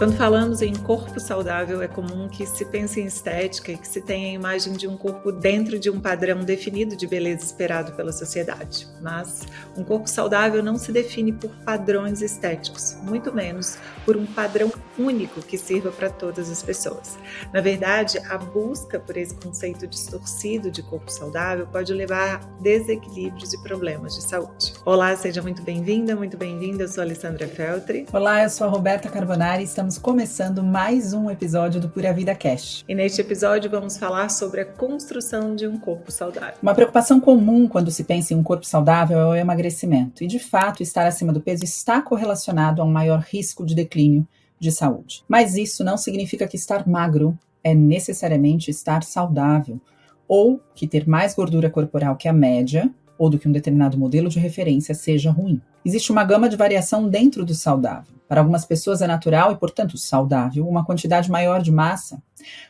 Quando falamos em corpo saudável, é comum que se pense em estética e que se tenha a imagem de um corpo dentro de um padrão definido de beleza esperado pela sociedade. Mas um corpo saudável não se define por padrões estéticos, muito menos por um padrão único que sirva para todas as pessoas. Na verdade, a busca por esse conceito distorcido de corpo saudável pode levar a desequilíbrios e problemas de saúde. Olá, seja muito bem-vinda, muito bem-vinda. Eu sou Alessandra Feltri. Olá, eu sou a Roberta Carbonari. Estamos estamos começando mais um episódio do Pura Vida Cash. E neste episódio vamos falar sobre a construção de um corpo saudável. Uma preocupação comum quando se pensa em um corpo saudável é o emagrecimento. E de fato, estar acima do peso está correlacionado a um maior risco de declínio de saúde. Mas isso não significa que estar magro é necessariamente estar saudável ou que ter mais gordura corporal que a média ou do que um determinado modelo de referência seja ruim. Existe uma gama de variação dentro do saudável. Para algumas pessoas é natural e, portanto, saudável uma quantidade maior de massa.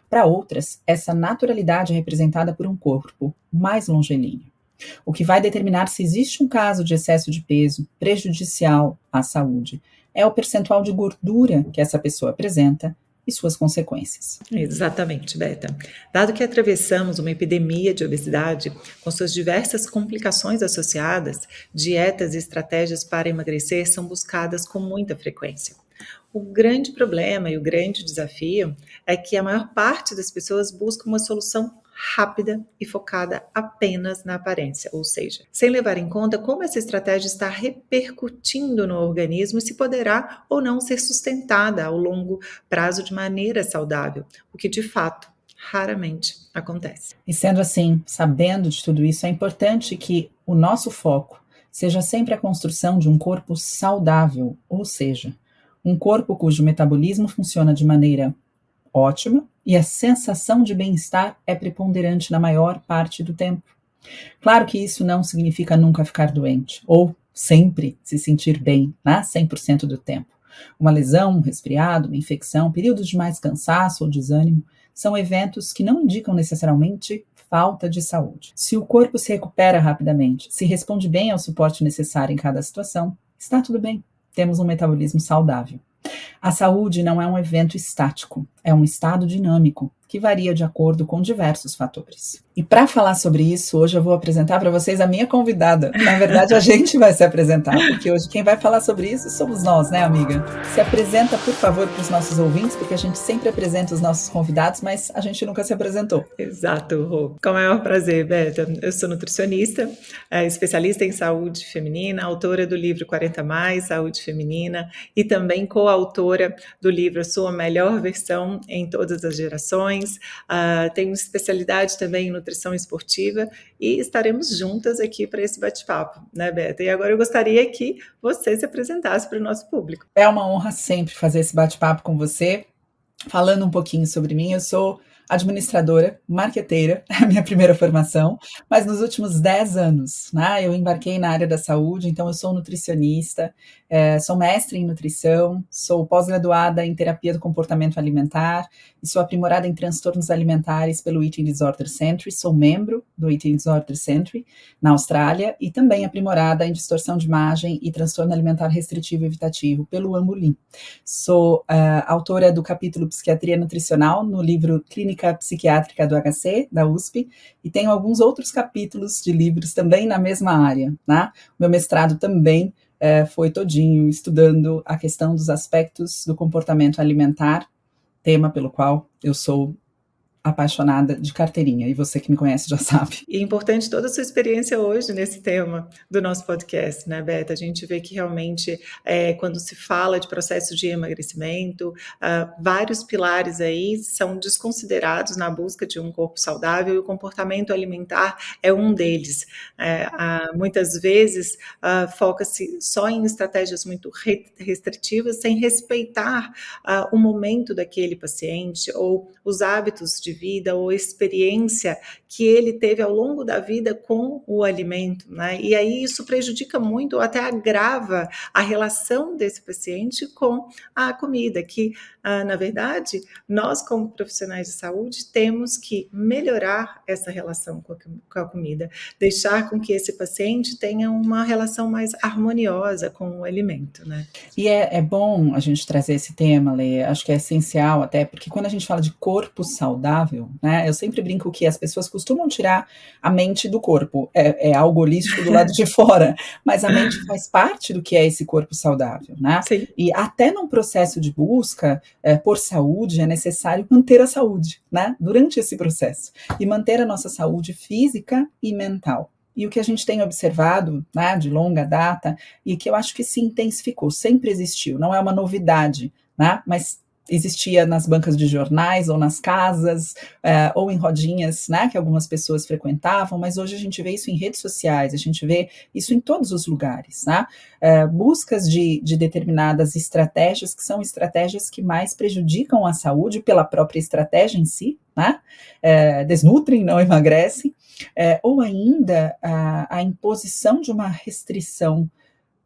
Para outras, essa naturalidade é representada por um corpo mais longilíneo. O que vai determinar se existe um caso de excesso de peso prejudicial à saúde é o percentual de gordura que essa pessoa apresenta e suas consequências. Exatamente, Beta. Dado que atravessamos uma epidemia de obesidade, com suas diversas complicações associadas, dietas e estratégias para emagrecer são buscadas com muita frequência. O grande problema e o grande desafio é que a maior parte das pessoas busca uma solução rápida e focada apenas na aparência, ou seja, sem levar em conta como essa estratégia está repercutindo no organismo e se poderá ou não ser sustentada ao longo prazo de maneira saudável, o que de fato raramente acontece. E sendo assim, sabendo de tudo isso, é importante que o nosso foco seja sempre a construção de um corpo saudável, ou seja, um corpo cujo metabolismo funciona de maneira ótima e a sensação de bem-estar é preponderante na maior parte do tempo. Claro que isso não significa nunca ficar doente ou sempre se sentir bem, né? 100% do tempo. Uma lesão, um resfriado, uma infecção, períodos de mais cansaço ou desânimo são eventos que não indicam necessariamente falta de saúde. Se o corpo se recupera rapidamente, se responde bem ao suporte necessário em cada situação, está tudo bem. Temos um metabolismo saudável. A saúde não é um evento estático, é um estado dinâmico que varia de acordo com diversos fatores. E para falar sobre isso, hoje eu vou apresentar para vocês a minha convidada. Na verdade, a gente vai se apresentar, porque hoje quem vai falar sobre isso somos nós, né, amiga? Se apresenta, por favor, para os nossos ouvintes, porque a gente sempre apresenta os nossos convidados, mas a gente nunca se apresentou. Exato, Rô. Com o maior prazer, Beta. Eu sou nutricionista, é, especialista em saúde feminina, autora do livro 40 Mais, Saúde Feminina, e também coautora do livro Sua Melhor Versão em Todas as Gerações uh, tenho especialidade também em nutrição esportiva e estaremos juntas aqui para esse bate-papo, né, Beta? E agora eu gostaria que você se apresentasse para o nosso público. É uma honra sempre fazer esse bate-papo com você. Falando um pouquinho sobre mim, eu sou administradora, marqueteira, a minha primeira formação, mas nos últimos 10 anos, né, eu embarquei na área da saúde, então eu sou nutricionista, é, sou mestre em nutrição, sou pós-graduada em terapia do comportamento alimentar e sou aprimorada em transtornos alimentares pelo Eating Disorder Century, sou membro do Eating Disorder Century na Austrália e também aprimorada em distorção de imagem e transtorno alimentar restritivo evitativo pelo Ambulim. Sou uh, autora do capítulo Psiquiatria Nutricional no livro Clínica Clínica Psiquiátrica do HC, da USP, e tenho alguns outros capítulos de livros também na mesma área. Né? Meu mestrado também é, foi todinho estudando a questão dos aspectos do comportamento alimentar, tema pelo qual eu sou apaixonada de carteirinha, e você que me conhece já sabe. E é importante toda a sua experiência hoje nesse tema do nosso podcast, né, Beta? A gente vê que realmente, é, quando se fala de processo de emagrecimento, uh, vários pilares aí são desconsiderados na busca de um corpo saudável e o comportamento alimentar é um deles. É, uh, muitas vezes uh, foca-se só em estratégias muito restritivas, sem respeitar o momento daquele paciente ou os hábitos de de vida ou experiência que ele teve ao longo da vida com o alimento, né? E aí isso prejudica muito, ou até agrava a relação desse paciente com a comida, que ah, na verdade nós como profissionais de saúde temos que melhorar essa relação com a, com a comida, deixar com que esse paciente tenha uma relação mais harmoniosa com o alimento, né? E é, é bom a gente trazer esse tema, Lê, acho que é essencial até, porque quando a gente fala de corpo saudável, né, eu sempre brinco que as pessoas costumam tirar a mente do corpo, é, é algo holístico do lado de fora, mas a mente faz parte do que é esse corpo saudável, né? Sim. E até num processo de busca é, por saúde é necessário manter a saúde, né? Durante esse processo e manter a nossa saúde física e mental. E o que a gente tem observado né, de longa data, e que eu acho que se intensificou, sempre existiu, não é uma novidade, né, mas existia nas bancas de jornais ou nas casas é, ou em rodinhas, né, que algumas pessoas frequentavam, mas hoje a gente vê isso em redes sociais, a gente vê isso em todos os lugares, né? É, buscas de, de determinadas estratégias que são estratégias que mais prejudicam a saúde pela própria estratégia em si, né? É, desnutrem, não emagrecem, é, ou ainda a, a imposição de uma restrição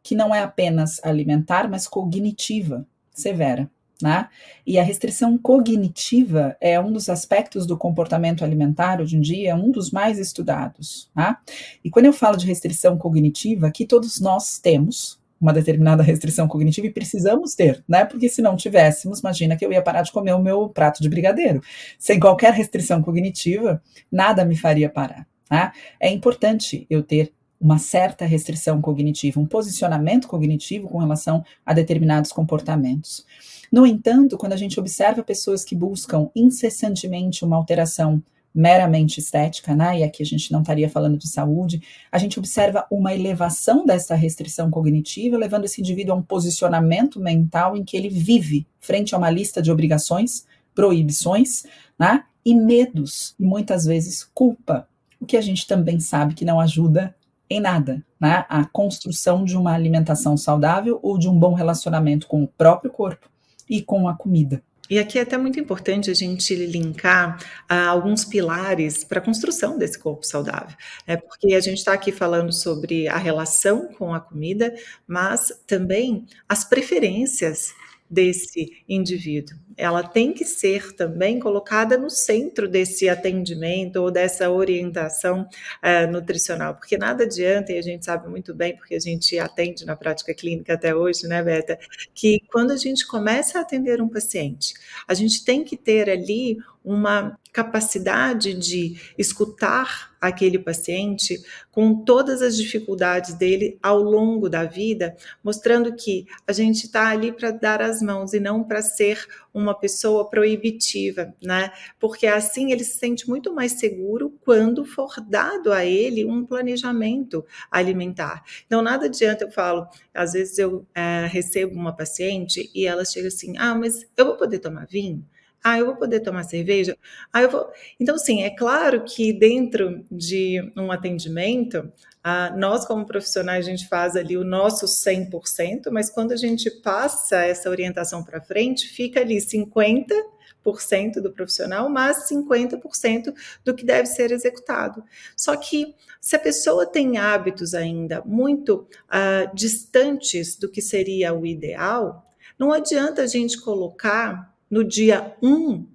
que não é apenas alimentar, mas cognitiva severa. Né? E a restrição cognitiva é um dos aspectos do comportamento alimentar hoje em dia, é um dos mais estudados. Né? E quando eu falo de restrição cognitiva, que todos nós temos uma determinada restrição cognitiva e precisamos ter, né? Porque se não tivéssemos, imagina que eu ia parar de comer o meu prato de brigadeiro. Sem qualquer restrição cognitiva, nada me faria parar. Né? É importante eu ter uma certa restrição cognitiva, um posicionamento cognitivo com relação a determinados comportamentos. No entanto, quando a gente observa pessoas que buscam incessantemente uma alteração meramente estética, né? E aqui a gente não estaria falando de saúde, a gente observa uma elevação dessa restrição cognitiva, levando esse indivíduo a um posicionamento mental em que ele vive frente a uma lista de obrigações, proibições, né? E medos, e muitas vezes culpa, o que a gente também sabe que não ajuda em nada, né? A construção de uma alimentação saudável ou de um bom relacionamento com o próprio corpo e com a comida. E aqui é até muito importante a gente linkar ah, alguns pilares para a construção desse corpo saudável, né? porque a gente está aqui falando sobre a relação com a comida, mas também as preferências desse indivíduo. Ela tem que ser também colocada no centro desse atendimento ou dessa orientação uh, nutricional, porque nada adianta, e a gente sabe muito bem, porque a gente atende na prática clínica até hoje, né, Beta, que quando a gente começa a atender um paciente, a gente tem que ter ali uma capacidade de escutar aquele paciente com todas as dificuldades dele ao longo da vida, mostrando que a gente está ali para dar as mãos e não para ser uma pessoa proibitiva, né? Porque assim ele se sente muito mais seguro quando for dado a ele um planejamento alimentar. Então, nada adianta eu falo, às vezes eu é, recebo uma paciente e ela chega assim: ah, mas eu vou poder tomar vinho? Ah, eu vou poder tomar cerveja? Ah, eu vou. Então, sim, é claro que dentro de um atendimento, ah, nós, como profissionais, a gente faz ali o nosso 100%, mas quando a gente passa essa orientação para frente, fica ali 50% do profissional, mas 50% do que deve ser executado. Só que se a pessoa tem hábitos ainda muito ah, distantes do que seria o ideal, não adianta a gente colocar no dia 1 um,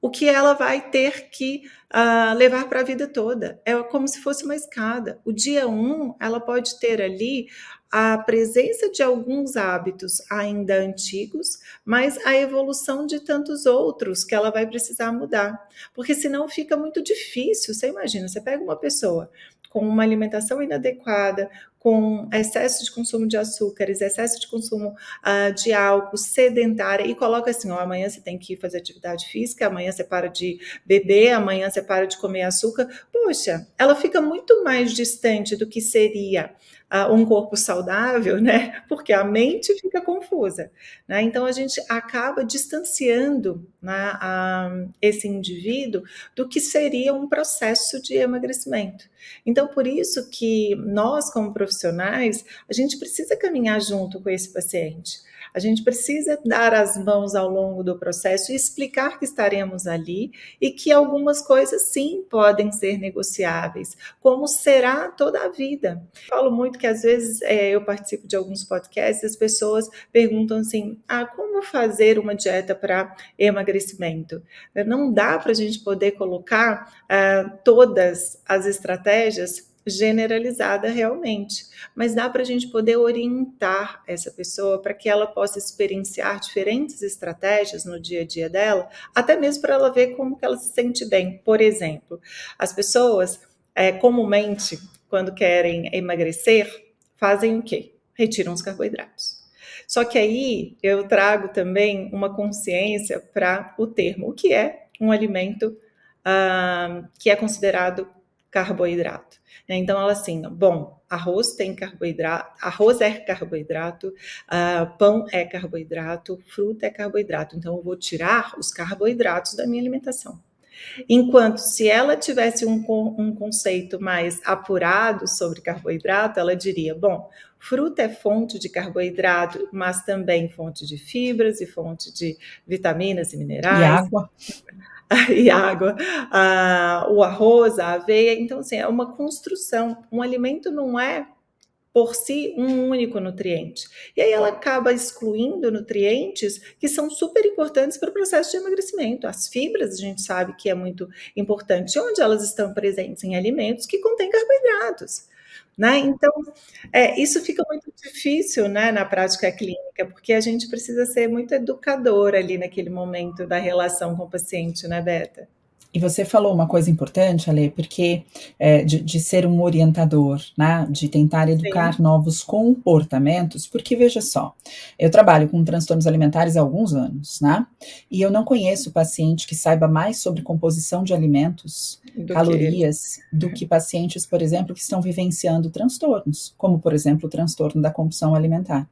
o que ela vai ter que uh, levar para a vida toda. É como se fosse uma escada. O dia 1, um, ela pode ter ali a presença de alguns hábitos ainda antigos, mas a evolução de tantos outros que ela vai precisar mudar. Porque senão fica muito difícil. Você imagina, você pega uma pessoa com uma alimentação inadequada, com excesso de consumo de açúcares, excesso de consumo uh, de álcool, sedentária, e coloca assim: ó, amanhã você tem que fazer atividade física, amanhã você para de beber, amanhã você para de comer açúcar. Poxa, ela fica muito mais distante do que seria uh, um corpo saudável, né? Porque a mente fica confusa, né? Então a gente acaba distanciando né, uh, esse indivíduo do que seria um processo de emagrecimento. Então, por isso que nós, como profissionais, profissionais, a gente precisa caminhar junto com esse paciente. A gente precisa dar as mãos ao longo do processo e explicar que estaremos ali e que algumas coisas sim podem ser negociáveis, como será toda a vida. Falo muito que às vezes é, eu participo de alguns podcasts, as pessoas perguntam assim: ah, como fazer uma dieta para emagrecimento? Não dá para a gente poder colocar ah, todas as estratégias generalizada realmente, mas dá para a gente poder orientar essa pessoa para que ela possa experienciar diferentes estratégias no dia a dia dela, até mesmo para ela ver como que ela se sente bem. Por exemplo, as pessoas é, comumente, quando querem emagrecer, fazem o quê? Retiram os carboidratos. Só que aí eu trago também uma consciência para o termo, o que é um alimento uh, que é considerado carboidrato. Né? Então, ela assim, bom, arroz tem carboidrato, arroz é carboidrato, uh, pão é carboidrato, fruta é carboidrato. Então, eu vou tirar os carboidratos da minha alimentação. Enquanto se ela tivesse um, um conceito mais apurado sobre carboidrato, ela diria: bom, fruta é fonte de carboidrato, mas também fonte de fibras e fonte de vitaminas e minerais. E água. e água, o arroz, a aveia. Então, assim, é uma construção. Um alimento não é por si um único nutriente. E aí ela acaba excluindo nutrientes que são super importantes para o processo de emagrecimento. As fibras, a gente sabe que é muito importante, onde elas estão presentes em alimentos que contêm carboidratos. Né? Então, é, isso fica muito difícil né, na prática clínica, porque a gente precisa ser muito educador ali naquele momento da relação com o paciente, né, Beta? E você falou uma coisa importante, Ale, porque é, de, de, ser um orientador, né, de tentar educar Sim. novos comportamentos, porque veja só, eu trabalho com transtornos alimentares há alguns anos, né, e eu não conheço paciente que saiba mais sobre composição de alimentos, do calorias, que... do que pacientes, por exemplo, que estão vivenciando transtornos, como, por exemplo, o transtorno da compulsão alimentar.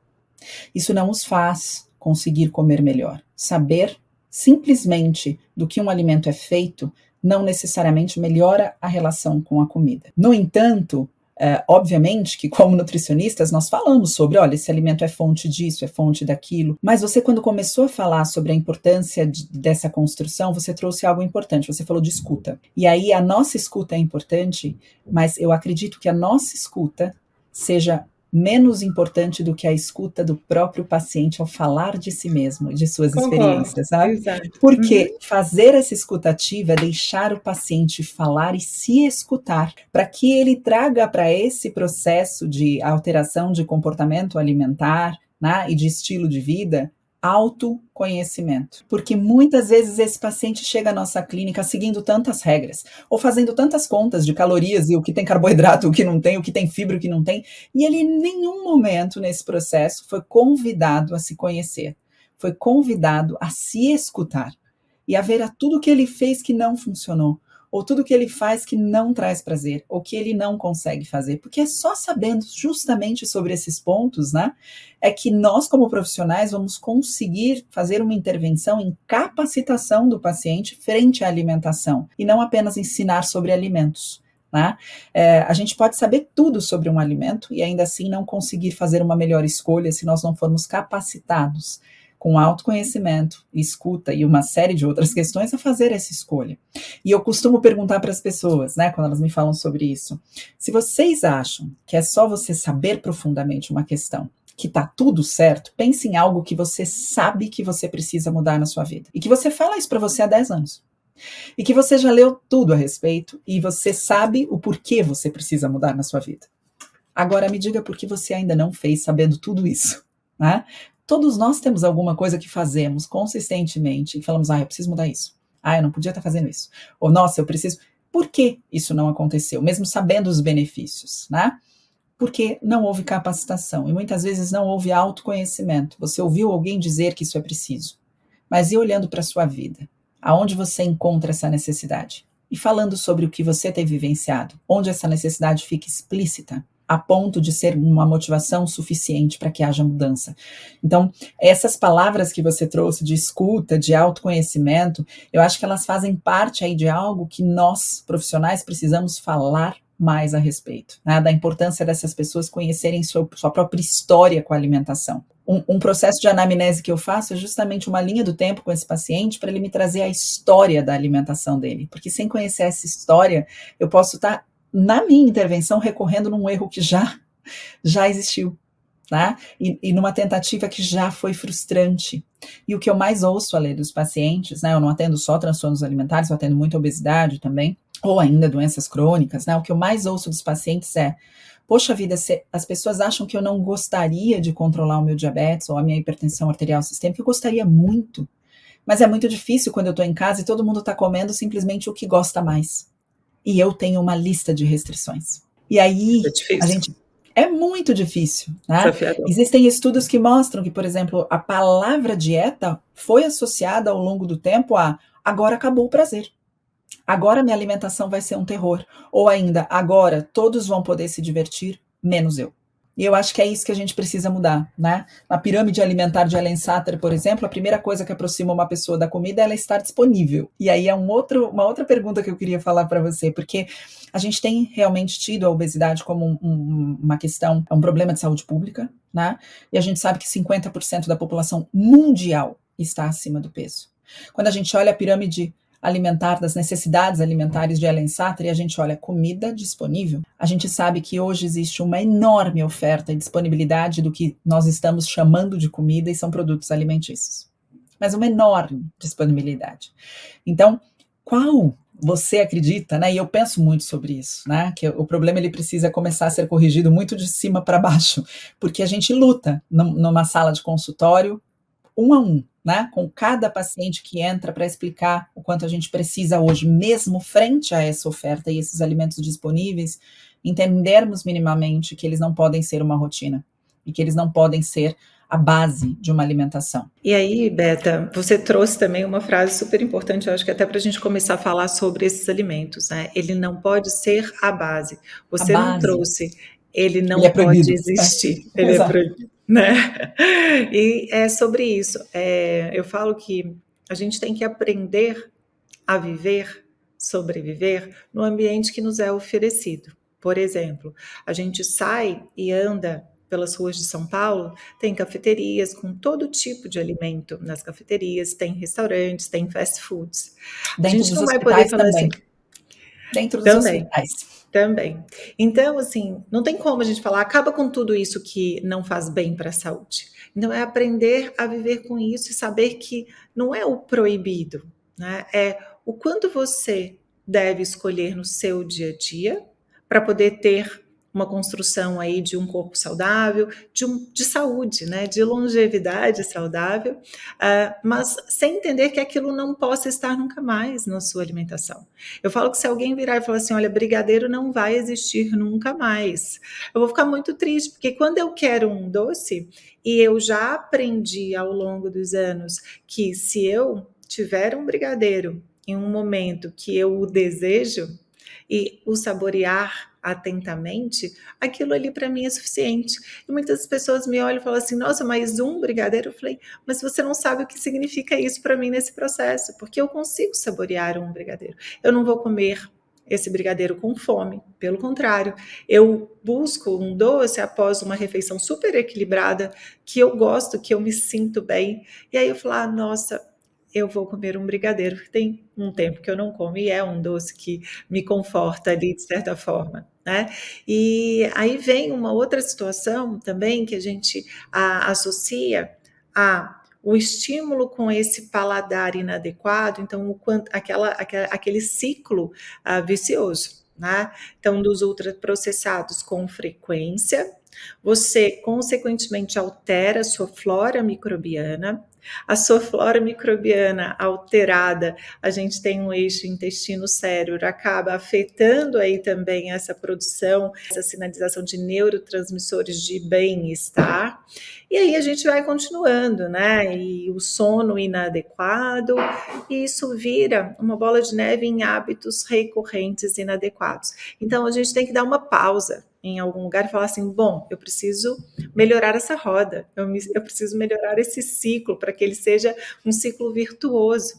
Isso não os faz conseguir comer melhor. Saber simplesmente do que um alimento é feito não necessariamente melhora a relação com a comida. No entanto, é, obviamente que, como nutricionistas, nós falamos sobre, olha, esse alimento é fonte disso, é fonte daquilo, mas você, quando começou a falar sobre a importância de, dessa construção, você trouxe algo importante, você falou de escuta. E aí, a nossa escuta é importante, mas eu acredito que a nossa escuta seja menos importante do que a escuta do próprio paciente ao falar de si mesmo, de suas Concordo, experiências, sabe? Exato. Porque uhum. fazer essa escutativa é deixar o paciente falar e se escutar, para que ele traga para esse processo de alteração de comportamento alimentar né, e de estilo de vida autoconhecimento. Porque muitas vezes esse paciente chega à nossa clínica seguindo tantas regras, ou fazendo tantas contas de calorias e o que tem carboidrato, o que não tem, o que tem fibra, o que não tem, e ele em nenhum momento nesse processo foi convidado a se conhecer, foi convidado a se escutar e a ver a tudo que ele fez que não funcionou, ou tudo que ele faz que não traz prazer, ou que ele não consegue fazer, porque é só sabendo justamente sobre esses pontos, né, é que nós como profissionais vamos conseguir fazer uma intervenção em capacitação do paciente frente à alimentação e não apenas ensinar sobre alimentos. Né? É, a gente pode saber tudo sobre um alimento e ainda assim não conseguir fazer uma melhor escolha se nós não formos capacitados com autoconhecimento, escuta e uma série de outras questões a fazer essa escolha. E eu costumo perguntar para as pessoas, né, quando elas me falam sobre isso, se vocês acham que é só você saber profundamente uma questão, que tá tudo certo, pense em algo que você sabe que você precisa mudar na sua vida. E que você fala isso para você há 10 anos. E que você já leu tudo a respeito e você sabe o porquê você precisa mudar na sua vida. Agora me diga por que você ainda não fez sabendo tudo isso. Né? Todos nós temos alguma coisa que fazemos consistentemente e falamos, ah, eu preciso mudar isso. Ah, eu não podia estar fazendo isso. Ou, nossa, eu preciso. Por que isso não aconteceu? Mesmo sabendo os benefícios, né? Porque não houve capacitação e muitas vezes não houve autoconhecimento. Você ouviu alguém dizer que isso é preciso. Mas e olhando para a sua vida? Aonde você encontra essa necessidade? E falando sobre o que você tem vivenciado, onde essa necessidade fica explícita, a ponto de ser uma motivação suficiente para que haja mudança. Então, essas palavras que você trouxe de escuta, de autoconhecimento, eu acho que elas fazem parte aí de algo que nós, profissionais, precisamos falar mais a respeito, né, da importância dessas pessoas conhecerem sua, sua própria história com a alimentação. Um, um, processo de anamnese que eu faço é justamente uma linha do tempo com esse paciente para ele me trazer a história da alimentação dele, porque sem conhecer essa história, eu posso estar, tá, na minha intervenção, recorrendo num erro que já, já existiu, tá? E, e, numa tentativa que já foi frustrante. E o que eu mais ouço, ler dos pacientes, né? Eu não atendo só transtornos alimentares, eu atendo muito obesidade também, ou ainda doenças crônicas, né? O que eu mais ouço dos pacientes é: poxa vida, as pessoas acham que eu não gostaria de controlar o meu diabetes ou a minha hipertensão arterial sistêmica, eu gostaria muito. Mas é muito difícil quando eu estou em casa e todo mundo está comendo simplesmente o que gosta mais. E eu tenho uma lista de restrições. E aí é a gente é muito difícil. Né? Existem estudos que mostram que, por exemplo, a palavra dieta foi associada ao longo do tempo a agora acabou o prazer agora minha alimentação vai ser um terror. Ou ainda, agora todos vão poder se divertir, menos eu. E eu acho que é isso que a gente precisa mudar, né? Na pirâmide alimentar de Ellen Satter, por exemplo, a primeira coisa que aproxima uma pessoa da comida é ela estar disponível. E aí é um outro, uma outra pergunta que eu queria falar para você, porque a gente tem realmente tido a obesidade como um, um, uma questão, é um problema de saúde pública, né? E a gente sabe que 50% da população mundial está acima do peso. Quando a gente olha a pirâmide alimentar, das necessidades alimentares de Ellen Satter, e a gente olha comida disponível, a gente sabe que hoje existe uma enorme oferta e disponibilidade do que nós estamos chamando de comida e são produtos alimentícios. Mas uma enorme disponibilidade. Então, qual você acredita, né? E eu penso muito sobre isso, né? Que o problema ele precisa começar a ser corrigido muito de cima para baixo, porque a gente luta numa sala de consultório um a um, né, com cada paciente que entra para explicar o quanto a gente precisa hoje, mesmo frente a essa oferta e esses alimentos disponíveis, entendermos minimamente que eles não podem ser uma rotina e que eles não podem ser a base de uma alimentação. E aí, Beta, você trouxe também uma frase super importante, eu acho que até para a gente começar a falar sobre esses alimentos, né? Ele não pode ser a base. Você a base. não trouxe, ele não ele é pode existir. É. Ele Exato. é proibido né? E é sobre isso. É, eu falo que a gente tem que aprender a viver, sobreviver no ambiente que nos é oferecido. Por exemplo, a gente sai e anda pelas ruas de São Paulo, tem cafeterias com todo tipo de alimento nas cafeterias, tem restaurantes, tem fast foods. Dentro a gente não vai poder falar também. assim. Dentro dos também. hospitais. Também. Então, assim, não tem como a gente falar, acaba com tudo isso que não faz bem para a saúde. Então, é aprender a viver com isso e saber que não é o proibido, né? É o quanto você deve escolher no seu dia a dia para poder ter uma construção aí de um corpo saudável, de, um, de saúde, né, de longevidade saudável, uh, mas sem entender que aquilo não possa estar nunca mais na sua alimentação. Eu falo que se alguém virar e falar assim, olha, brigadeiro não vai existir nunca mais, eu vou ficar muito triste, porque quando eu quero um doce, e eu já aprendi ao longo dos anos que se eu tiver um brigadeiro em um momento que eu o desejo, e o saborear atentamente, aquilo ali para mim é suficiente. E muitas pessoas me olham e falam assim: nossa, mais um brigadeiro? Eu falei, mas você não sabe o que significa isso para mim nesse processo, porque eu consigo saborear um brigadeiro. Eu não vou comer esse brigadeiro com fome, pelo contrário, eu busco um doce após uma refeição super equilibrada, que eu gosto, que eu me sinto bem, e aí eu falo, ah, nossa, eu vou comer um brigadeiro, porque tem um tempo que eu não como e é um doce que me conforta ali de certa forma. Né? E aí vem uma outra situação também que a gente a, associa a o estímulo com esse paladar inadequado, então o quanto aquela, aquela aquele ciclo uh, vicioso, né? Então dos ultraprocessados com frequência, você consequentemente altera a sua flora microbiana, a sua flora microbiana alterada, a gente tem um eixo intestino-cérebro, acaba afetando aí também essa produção, essa sinalização de neurotransmissores de bem-estar. E aí a gente vai continuando, né? E o sono inadequado, e isso vira uma bola de neve em hábitos recorrentes inadequados. Então a gente tem que dar uma pausa em algum lugar e falar assim: bom, eu preciso melhorar essa roda, eu, me, eu preciso melhorar esse ciclo para que ele seja um ciclo virtuoso.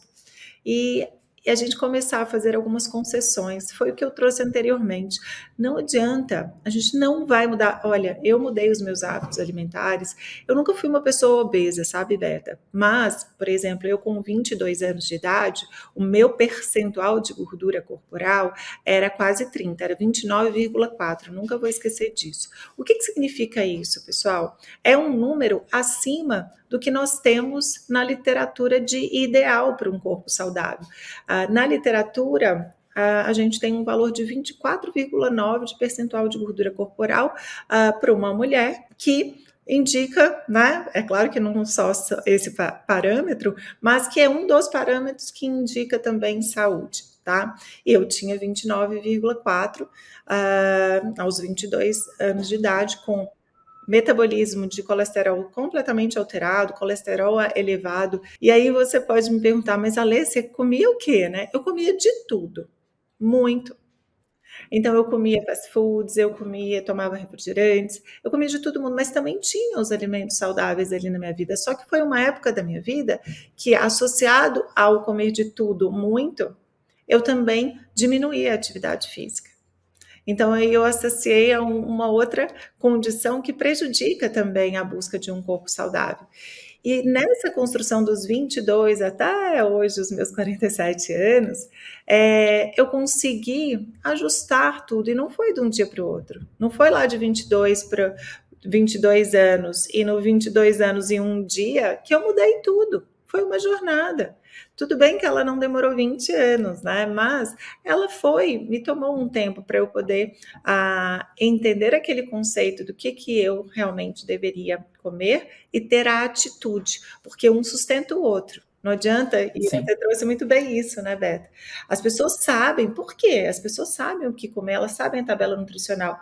E e a gente começar a fazer algumas concessões. Foi o que eu trouxe anteriormente. Não adianta, a gente não vai mudar. Olha, eu mudei os meus hábitos alimentares. Eu nunca fui uma pessoa obesa, sabe, Beta? Mas, por exemplo, eu com 22 anos de idade, o meu percentual de gordura corporal era quase 30, era 29,4. Nunca vou esquecer disso. O que, que significa isso, pessoal? É um número acima do que nós temos na literatura de ideal para um corpo saudável. Ah, na literatura, a gente tem um valor de 24,9 de percentual de gordura corporal ah, para uma mulher que indica, né? É claro que não só esse parâmetro, mas que é um dos parâmetros que indica também saúde, tá? Eu tinha 29,4 uh, aos 22 anos de idade, com metabolismo de colesterol completamente alterado, colesterol elevado. E aí você pode me perguntar, mas Alê, você comia o quê, né? Eu comia de tudo, muito. Então eu comia fast foods, eu comia, tomava refrigerantes, eu comia de todo mundo, mas também tinha os alimentos saudáveis ali na minha vida. Só que foi uma época da minha vida que, associado ao comer de tudo muito, eu também diminuía a atividade física. Então, aí eu associei a uma outra condição que prejudica também a busca de um corpo saudável. E nessa construção dos 22 até hoje, os meus 47 anos, é, eu consegui ajustar tudo, e não foi de um dia para o outro. Não foi lá de 22 para 22 anos, e no 22 anos e um dia que eu mudei tudo. Foi uma jornada. Tudo bem que ela não demorou 20 anos, né? Mas ela foi, me tomou um tempo para eu poder ah, entender aquele conceito do que, que eu realmente deveria comer e ter a atitude, porque um sustenta o outro. Não adianta, e Sim. você trouxe muito bem isso, né, Beta? As pessoas sabem, por quê? As pessoas sabem o que comer, elas sabem a tabela nutricional.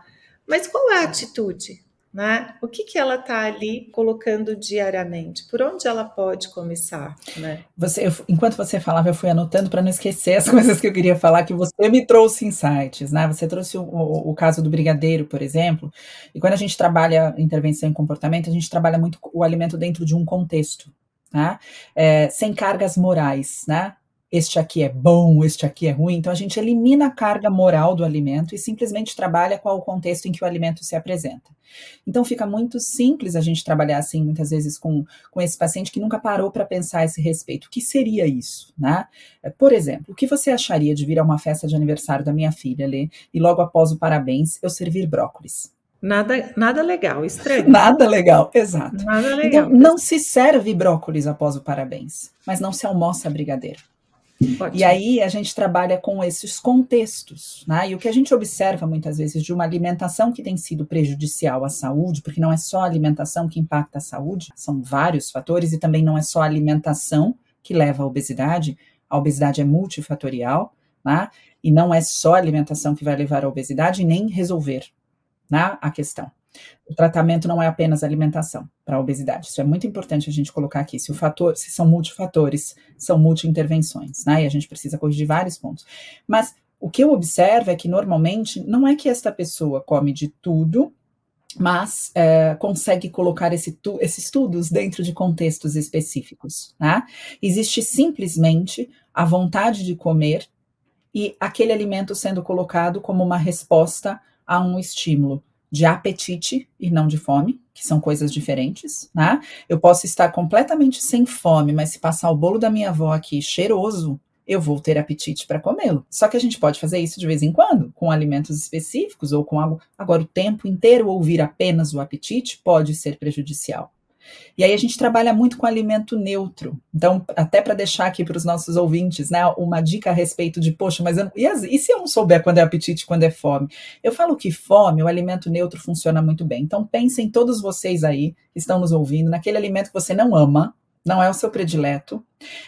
Mas qual é a atitude? Né? O que, que ela está ali colocando diariamente? Por onde ela pode começar? Né? Você, eu, enquanto você falava, eu fui anotando para não esquecer as coisas que eu queria falar, que você me trouxe insights. Né? Você trouxe o, o, o, caso do brigadeiro, por exemplo, e quando a gente trabalha intervenção em comportamento, a gente trabalha muito o alimento dentro de um contexto. Tá? É, sem cargas morais, né? Este aqui é bom, este aqui é ruim. Então a gente elimina a carga moral do alimento e simplesmente trabalha com o contexto em que o alimento se apresenta. Então fica muito simples a gente trabalhar assim, muitas vezes, com, com esse paciente que nunca parou para pensar a esse respeito. O que seria isso? Né? Por exemplo, o que você acharia de vir a uma festa de aniversário da minha filha, Lê, e logo após o parabéns eu servir brócolis? Nada, nada legal, estranho. Nada legal, exato. Nada então, legal. Então, não se serve brócolis após o parabéns, mas não se almoça brigadeiro. E aí a gente trabalha com esses contextos, né? E o que a gente observa muitas vezes de uma alimentação que tem sido prejudicial à saúde, porque não é só a alimentação que impacta a saúde, são vários fatores, e também não é só a alimentação que leva à obesidade, a obesidade é multifatorial, né? E não é só a alimentação que vai levar à obesidade nem resolver né, a questão. O tratamento não é apenas alimentação para a obesidade. Isso é muito importante a gente colocar aqui. Se o fator, se são multifatores, são multi-intervenções, né? E a gente precisa corrigir vários pontos. Mas o que eu observo é que normalmente não é que esta pessoa come de tudo, mas é, consegue colocar esse esses estudos dentro de contextos específicos. Né? Existe simplesmente a vontade de comer e aquele alimento sendo colocado como uma resposta a um estímulo de apetite e não de fome, que são coisas diferentes, né? Eu posso estar completamente sem fome, mas se passar o bolo da minha avó aqui cheiroso, eu vou ter apetite para comê-lo. Só que a gente pode fazer isso de vez em quando, com alimentos específicos ou com algo. Agora, o tempo inteiro ouvir apenas o apetite pode ser prejudicial. E aí a gente trabalha muito com alimento neutro. Então, até para deixar aqui para os nossos ouvintes, né, uma dica a respeito de, poxa, mas eu, e, e, se eu não souber quando é apetite, quando é fome? Eu falo que fome, o alimento neutro funciona muito bem. Então, pensem todos vocês aí que estão nos ouvindo naquele alimento que você não ama, não é o seu predileto,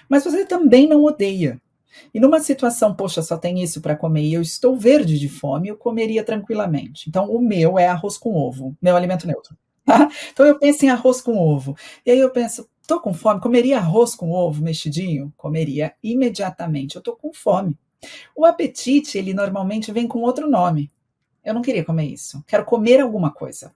mas você também não odeia. E numa situação, poxa, só tem isso para comer e eu estou verde de fome, eu comeria tranquilamente. Então, o meu é arroz com ovo, meu alimento neutro. Então eu penso em arroz com ovo. E aí eu penso, tô com fome, comeria arroz com ovo mexidinho? Comeria imediatamente, eu tô com fome. O apetite, ele normalmente vem com outro nome. Eu não queria comer isso. Quero comer alguma coisa.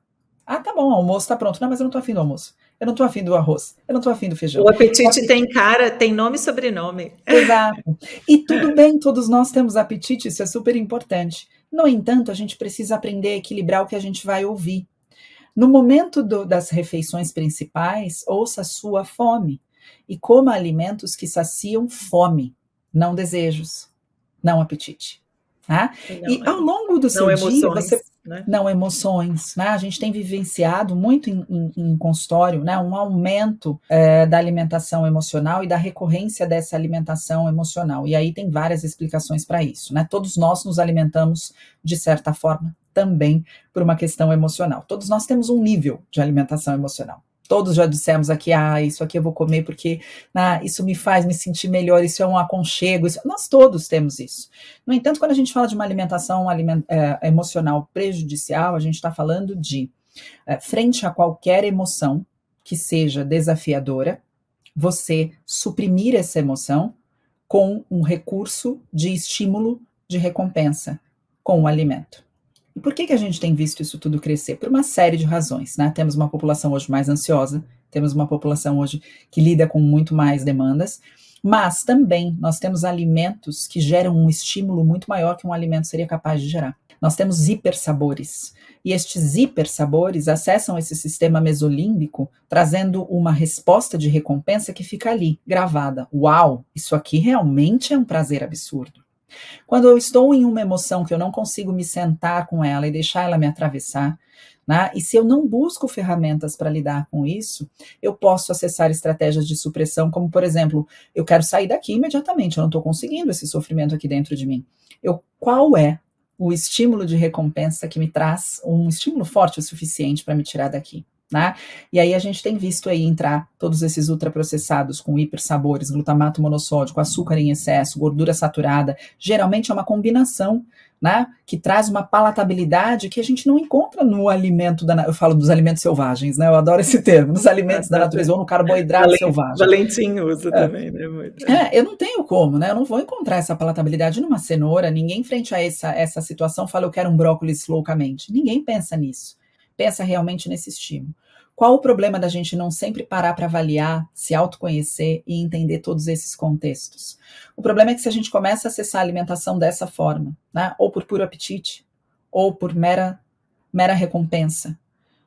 Ah, tá bom, o almoço tá pronto. Não, mas eu não tô afim do almoço. eu não estou afim do arroz, eu não estou afim do feijão. O apetite, o apetite tem cara, tem nome e sobrenome. Exato. E tudo bem, todos nós temos apetite, isso é super importante. No entanto, a gente precisa aprender a equilibrar o que a gente vai ouvir. No momento do, das refeições principais, ouça sua fome e coma alimentos que saciam fome, não desejos, não apetite. Tá? Não, e ao longo do seu emoções, dia, você né? não emoções. Né? A gente tem vivenciado muito em, em, em consultório né? um aumento é, da alimentação emocional e da recorrência dessa alimentação emocional. E aí tem várias explicações para isso. Né? Todos nós nos alimentamos de certa forma também por uma questão emocional. Todos nós temos um nível de alimentação emocional. Todos já dissemos aqui, ah, isso aqui eu vou comer porque ah, isso me faz me sentir melhor, isso é um aconchego. Isso... Nós todos temos isso. No entanto, quando a gente fala de uma alimentação aliment... é, emocional prejudicial, a gente está falando de, é, frente a qualquer emoção que seja desafiadora, você suprimir essa emoção com um recurso de estímulo de recompensa com o alimento. E por que, que a gente tem visto isso tudo crescer? Por uma série de razões. Né? Temos uma população hoje mais ansiosa, temos uma população hoje que lida com muito mais demandas, mas também nós temos alimentos que geram um estímulo muito maior que um alimento seria capaz de gerar. Nós temos hipersabores. E estes hipersabores acessam esse sistema mesolímbico, trazendo uma resposta de recompensa que fica ali, gravada. Uau, isso aqui realmente é um prazer absurdo. Quando eu estou em uma emoção que eu não consigo me sentar com ela e deixar ela me atravessar, né? E se eu não busco ferramentas para lidar com isso, eu posso acessar estratégias de supressão, como por exemplo, eu quero sair daqui imediatamente, eu não estou conseguindo esse sofrimento aqui dentro de mim. Eu, qual é o estímulo de recompensa que me traz um estímulo forte o suficiente para me tirar daqui? Né? E aí a gente tem visto aí entrar todos esses ultraprocessados com hipersabores, glutamato monossódico, açúcar em excesso, gordura saturada. Geralmente é uma combinação, né? Que traz uma palatabilidade que a gente não encontra no alimento da. Eu falo dos alimentos selvagens, né? Eu adoro esse termo, nos alimentos da natureza ou no carboidrato Valent, selvagem. Valentim usa é. também, né? Muito. É, eu não tenho como, né? Eu não vou encontrar essa palatabilidade numa cenoura. Ninguém frente a essa, essa situação fala eu quero um brócolis loucamente. Ninguém pensa nisso pensa realmente nesse estímulo. Qual o problema da gente não sempre parar para avaliar, se autoconhecer e entender todos esses contextos? O problema é que se a gente começa a acessar a alimentação dessa forma, né, ou por puro apetite, ou por mera, mera recompensa,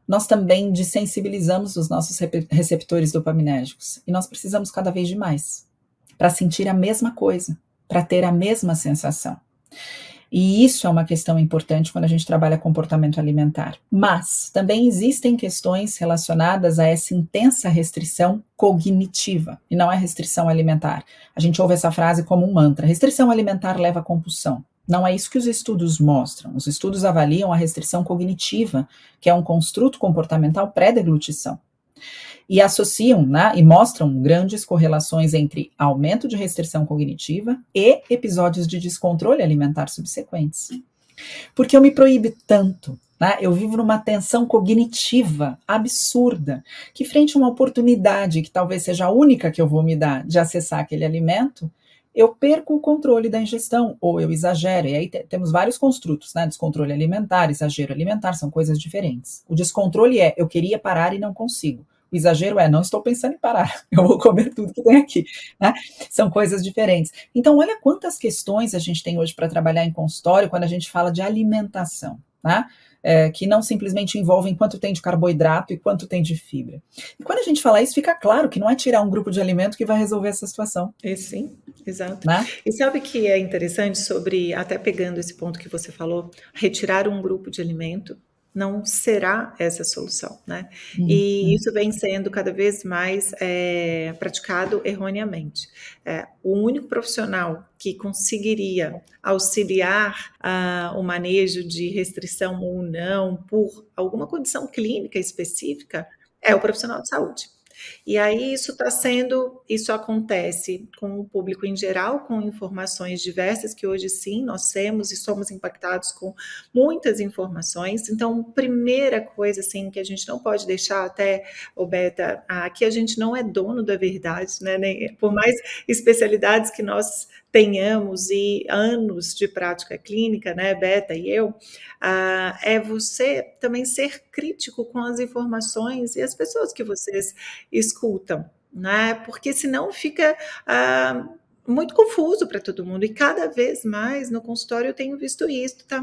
nós também desensibilizamos os nossos receptores dopaminérgicos e nós precisamos cada vez de mais para sentir a mesma coisa, para ter a mesma sensação. E isso é uma questão importante quando a gente trabalha comportamento alimentar. Mas também existem questões relacionadas a essa intensa restrição cognitiva, e não é restrição alimentar. A gente ouve essa frase como um mantra: restrição alimentar leva a compulsão. Não é isso que os estudos mostram. Os estudos avaliam a restrição cognitiva, que é um construto comportamental pré-deglutição e associam né, e mostram grandes correlações entre aumento de restrição cognitiva e episódios de descontrole alimentar subsequentes. Porque eu me proíbe tanto, né, eu vivo numa tensão cognitiva absurda, que frente a uma oportunidade que talvez seja a única que eu vou me dar de acessar aquele alimento, eu perco o controle da ingestão, ou eu exagero. E aí temos vários construtos, né? Descontrole alimentar, exagero alimentar, são coisas diferentes. O descontrole é eu queria parar e não consigo. O exagero é, não estou pensando em parar, eu vou comer tudo que tem aqui. Né? São coisas diferentes. Então, olha quantas questões a gente tem hoje para trabalhar em consultório quando a gente fala de alimentação. Né? É, que não simplesmente envolvem quanto tem de carboidrato e quanto tem de fibra. E quando a gente fala isso, fica claro que não é tirar um grupo de alimento que vai resolver essa situação. É, sim, exato. Né? E sabe que é interessante sobre, até pegando esse ponto que você falou, retirar um grupo de alimento não será essa solução, né? Uhum. E isso vem sendo cada vez mais é, praticado erroneamente. É, o único profissional que conseguiria auxiliar uh, o manejo de restrição ou não por alguma condição clínica específica é o profissional de saúde. E aí isso está sendo, isso acontece com o público em geral, com informações diversas, que hoje sim nós temos e somos impactados com muitas informações. Então, primeira coisa assim que a gente não pode deixar até, o Beta, aqui a gente não é dono da verdade, né? Por mais especialidades que nós tenhamos e anos de prática clínica, né, Beta e eu, ah, é você também ser crítico com as informações e as pessoas que vocês escutam, né? Porque senão fica. Ah, muito confuso para todo mundo, e cada vez mais no consultório eu tenho visto isso, tá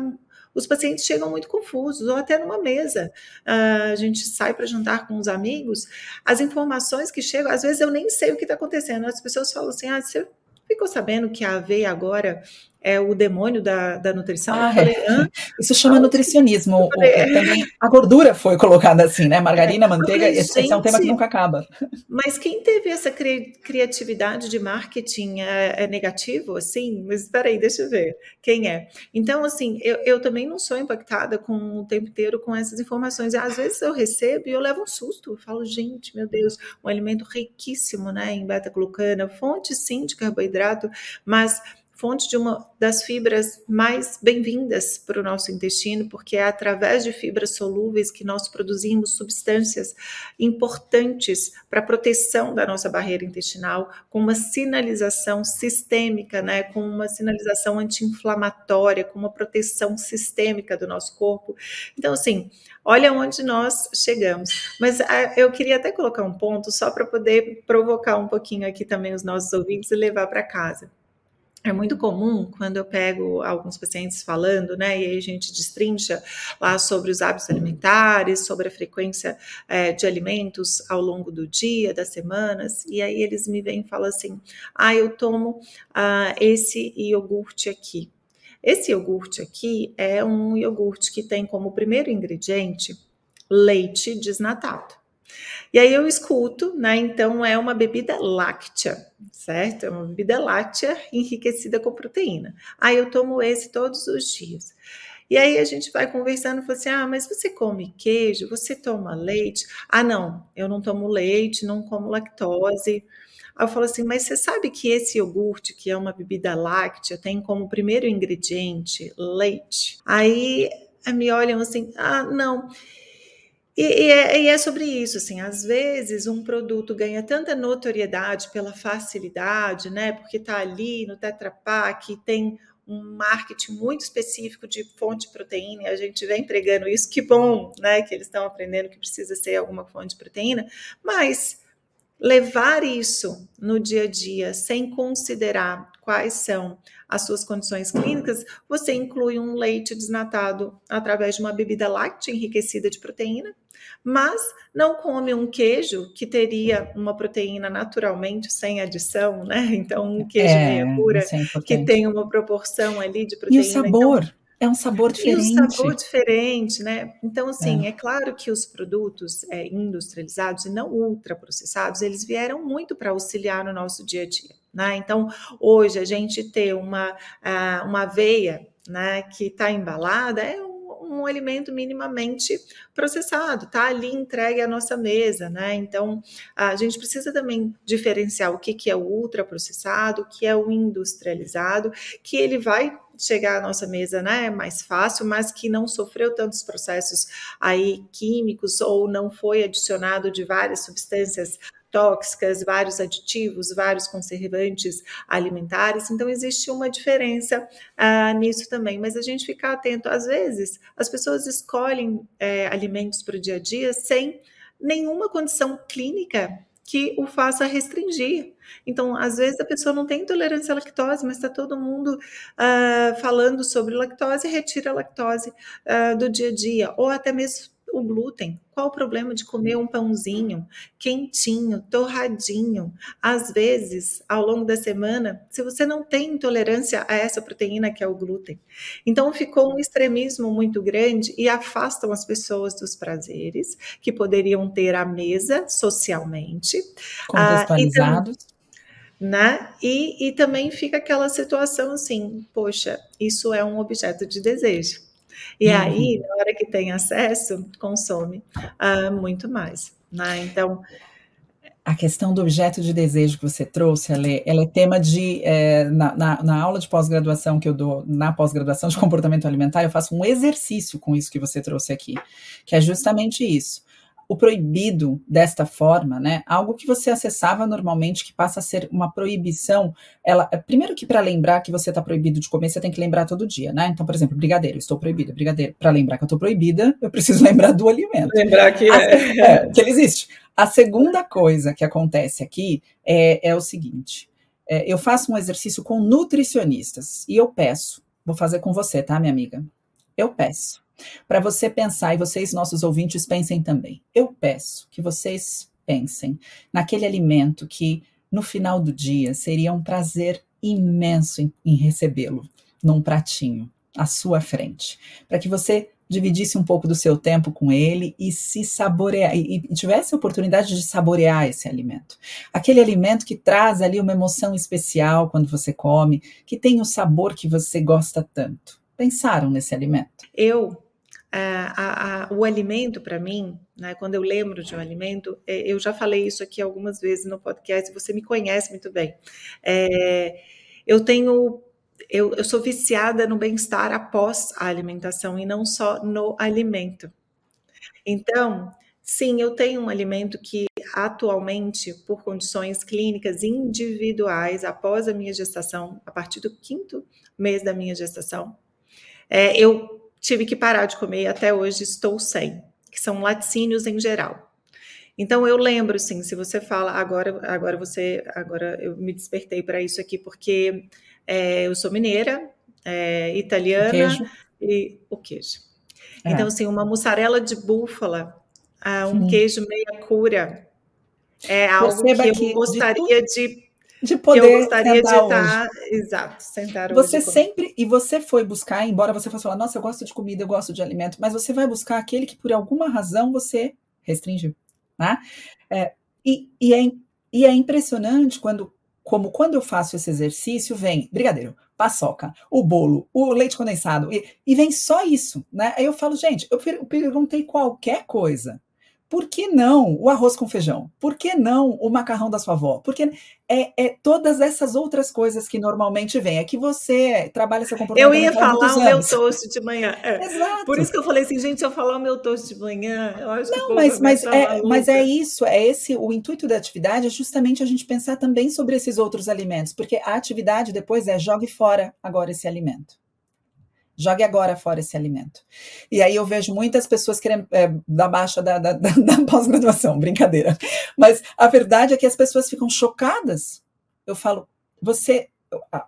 os pacientes chegam muito confusos, ou até numa mesa. Uh, a gente sai para jantar com os amigos, as informações que chegam, às vezes eu nem sei o que está acontecendo. As pessoas falam assim: ah, você ficou sabendo que a aveia agora é o demônio da, da nutrição. Ah, falei, é. Isso chama nutricionismo. Falei, é, também, a gordura foi colocada assim, né? Margarina, é, manteiga, falei, esse gente, é um tema que nunca acaba. Mas quem teve essa cri criatividade de marketing é, é, negativo, assim? Mas espera aí, deixa eu ver. Quem é? Então, assim, eu, eu também não sou impactada com o tempo inteiro com essas informações. Às vezes eu recebo e eu levo um susto. Eu falo, gente, meu Deus, um alimento riquíssimo, né? Em beta-glucana, fonte sim de carboidrato, mas fonte de uma das fibras mais bem-vindas para o nosso intestino, porque é através de fibras solúveis que nós produzimos substâncias importantes para a proteção da nossa barreira intestinal, com uma sinalização sistêmica, né, com uma sinalização anti-inflamatória, com uma proteção sistêmica do nosso corpo. Então, assim, olha onde nós chegamos. Mas ah, eu queria até colocar um ponto só para poder provocar um pouquinho aqui também os nossos ouvintes e levar para casa é muito comum quando eu pego alguns pacientes falando, né, e aí a gente destrincha lá sobre os hábitos alimentares, sobre a frequência é, de alimentos ao longo do dia, das semanas, e aí eles me vêm e falam assim: ah, eu tomo ah, esse iogurte aqui. Esse iogurte aqui é um iogurte que tem como primeiro ingrediente leite desnatado. E aí eu escuto, né? Então é uma bebida láctea, certo? É uma bebida láctea enriquecida com proteína. Aí eu tomo esse todos os dias. E aí a gente vai conversando fala assim: ah, mas você come queijo? Você toma leite? Ah, não, eu não tomo leite, não como lactose. Aí eu falo assim, mas você sabe que esse iogurte, que é uma bebida láctea, tem como primeiro ingrediente leite? Aí me olham assim, ah, não. E, e, é, e, é, sobre isso, assim, às vezes um produto ganha tanta notoriedade pela facilidade, né? Porque está ali no Tetra Pak, tem um marketing muito específico de fonte de proteína, e a gente vem pregando isso, que bom, né? Que eles estão aprendendo que precisa ser alguma fonte de proteína, mas levar isso no dia a dia sem considerar quais são as suas condições clínicas, você inclui um leite desnatado através de uma bebida láctea enriquecida de proteína, mas não come um queijo que teria uma proteína naturalmente sem adição, né? Então, um queijo é, meia pura é que tem uma proporção ali de proteína. E o sabor? Então, é um sabor diferente. Um sabor diferente, né? Então, assim, é, é claro que os produtos é, industrializados e não ultraprocessados, eles vieram muito para auxiliar no nosso dia a dia, né? Então, hoje, a gente ter uma, uma aveia né, que está embalada é um um alimento minimamente processado, tá ali entregue à nossa mesa, né? Então, a gente precisa também diferenciar o que, que é o ultraprocessado, o que é o industrializado, que ele vai chegar à nossa mesa, né, mais fácil, mas que não sofreu tantos processos aí químicos ou não foi adicionado de várias substâncias tóxicas, vários aditivos, vários conservantes alimentares. Então, existe uma diferença ah, nisso também, mas a gente ficar atento. Às vezes, as pessoas escolhem é, alimentos para o dia a dia sem nenhuma condição clínica que o faça restringir. Então, às vezes a pessoa não tem intolerância à lactose, mas está todo mundo uh, falando sobre lactose retira a lactose uh, do dia a dia, ou até mesmo o glúten. Qual o problema de comer um pãozinho quentinho, torradinho? Às vezes, ao longo da semana, se você não tem intolerância a essa proteína que é o glúten. Então, ficou um extremismo muito grande e afastam as pessoas dos prazeres que poderiam ter à mesa socialmente. Contextualizados. Ah, né? E, e também fica aquela situação assim: poxa, isso é um objeto de desejo. E uhum. aí, na hora que tem acesso, consome uh, muito mais. Né? Então. A questão do objeto de desejo que você trouxe, ela é, ela é tema de. É, na, na, na, aula de pós-graduação que eu dou, na pós-graduação de comportamento alimentar, eu faço um exercício com isso que você trouxe aqui, que é justamente isso o proibido desta forma, né? Algo que você acessava normalmente, que passa a ser uma proibição. Ela, primeiro que para lembrar que você está proibido de comer, você tem que lembrar todo dia, né? Então, por exemplo, brigadeiro, estou proibido, brigadeiro. Para lembrar que eu estou proibida, eu preciso lembrar do alimento. Lembrar que a, é. é. que ele existe. A segunda coisa que acontece aqui é, é o seguinte: é, eu faço um exercício com nutricionistas e eu peço, vou fazer com você, tá, minha amiga? Eu peço para você pensar, e vocês, nossos ouvintes, pensem também. Eu peço que vocês pensem naquele alimento que, no final do dia, seria um prazer imenso em, em recebê-lo num pratinho à sua frente, para que você dividisse um pouco do seu tempo com ele e se saborear e, e tivesse a oportunidade de saborear esse alimento. Aquele alimento que traz ali uma emoção especial quando você come, que tem o sabor que você gosta tanto. Pensaram nesse alimento? Eu a, a, o alimento para mim, né, quando eu lembro de um alimento, é, eu já falei isso aqui algumas vezes no podcast, você me conhece muito bem. É, eu tenho, eu, eu sou viciada no bem-estar após a alimentação e não só no alimento. Então, sim, eu tenho um alimento que atualmente, por condições clínicas individuais, após a minha gestação, a partir do quinto mês da minha gestação, é, eu tive que parar de comer e até hoje estou sem, que são laticínios em geral. Então eu lembro, sim, se você fala agora, agora você, agora eu me despertei para isso aqui porque é, eu sou mineira, é, italiana queijo. e o queijo. É. Então assim, uma mussarela de búfala, ah, um queijo meia cura é algo Perceba que eu gostaria de, de de poder eu gostaria de estar, exato, sentar Você sempre e você foi buscar, embora você fosse falar, nossa, eu gosto de comida, eu gosto de alimento, mas você vai buscar aquele que por alguma razão você restringiu, né? É, e, e, é, e é impressionante quando, como quando eu faço esse exercício, vem brigadeiro, paçoca, o bolo, o leite condensado, e, e vem só isso, né? Aí eu falo, gente, eu perguntei qualquer coisa, por que não o arroz com feijão? Por que não o macarrão da sua avó? Porque é, é todas essas outras coisas que normalmente vêm. É que você trabalha seu comportamento. Eu ia falar o meu toast de manhã. É. Exato. Por isso que eu falei assim, gente, se eu falar o meu toast de manhã, eu acho não, que mas, mas é, mas é isso, é esse o intuito da atividade é justamente a gente pensar também sobre esses outros alimentos, porque a atividade depois é jogue fora agora esse alimento. Jogue agora fora esse alimento. E aí eu vejo muitas pessoas querendo é, dar baixa da, da, da, da pós-graduação, brincadeira. Mas a verdade é que as pessoas ficam chocadas. Eu falo, você,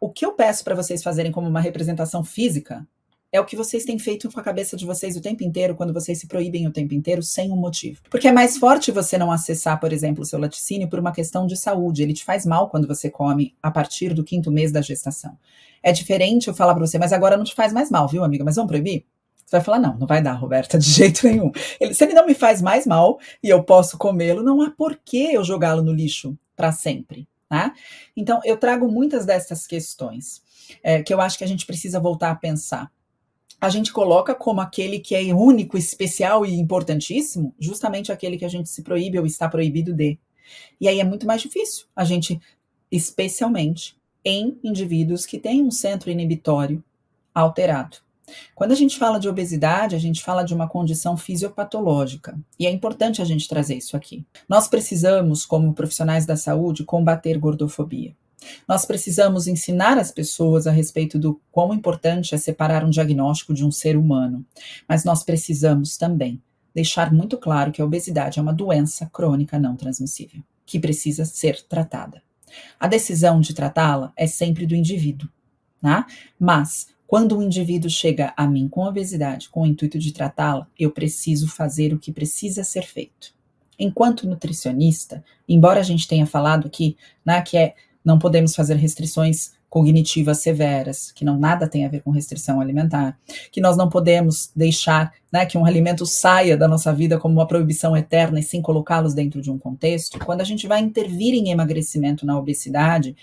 o que eu peço para vocês fazerem como uma representação física é o que vocês têm feito com a cabeça de vocês o tempo inteiro, quando vocês se proíbem o tempo inteiro, sem um motivo. Porque é mais forte você não acessar, por exemplo, o seu laticínio por uma questão de saúde. Ele te faz mal quando você come a partir do quinto mês da gestação. É diferente eu falar para você, mas agora não te faz mais mal, viu, amiga? Mas vamos proibir? Você vai falar, não, não vai dar, Roberta, de jeito nenhum. Ele, se ele não me faz mais mal e eu posso comê-lo, não há por que eu jogá-lo no lixo para sempre. Tá? Então, eu trago muitas dessas questões é, que eu acho que a gente precisa voltar a pensar a gente coloca como aquele que é único, especial e importantíssimo, justamente aquele que a gente se proíbe ou está proibido de. E aí é muito mais difícil a gente, especialmente em indivíduos que têm um centro inibitório alterado. Quando a gente fala de obesidade, a gente fala de uma condição fisiopatológica, e é importante a gente trazer isso aqui. Nós precisamos, como profissionais da saúde, combater gordofobia. Nós precisamos ensinar as pessoas a respeito do quão importante é separar um diagnóstico de um ser humano, mas nós precisamos também deixar muito claro que a obesidade é uma doença crônica não transmissível, que precisa ser tratada. A decisão de tratá-la é sempre do indivíduo, né? mas quando o indivíduo chega a mim com obesidade, com o intuito de tratá-la, eu preciso fazer o que precisa ser feito. Enquanto nutricionista, embora a gente tenha falado aqui né, que é não podemos fazer restrições cognitivas severas, que não nada tem a ver com restrição alimentar, que nós não podemos deixar né, que um alimento saia da nossa vida como uma proibição eterna e sim colocá-los dentro de um contexto. Quando a gente vai intervir em emagrecimento na obesidade,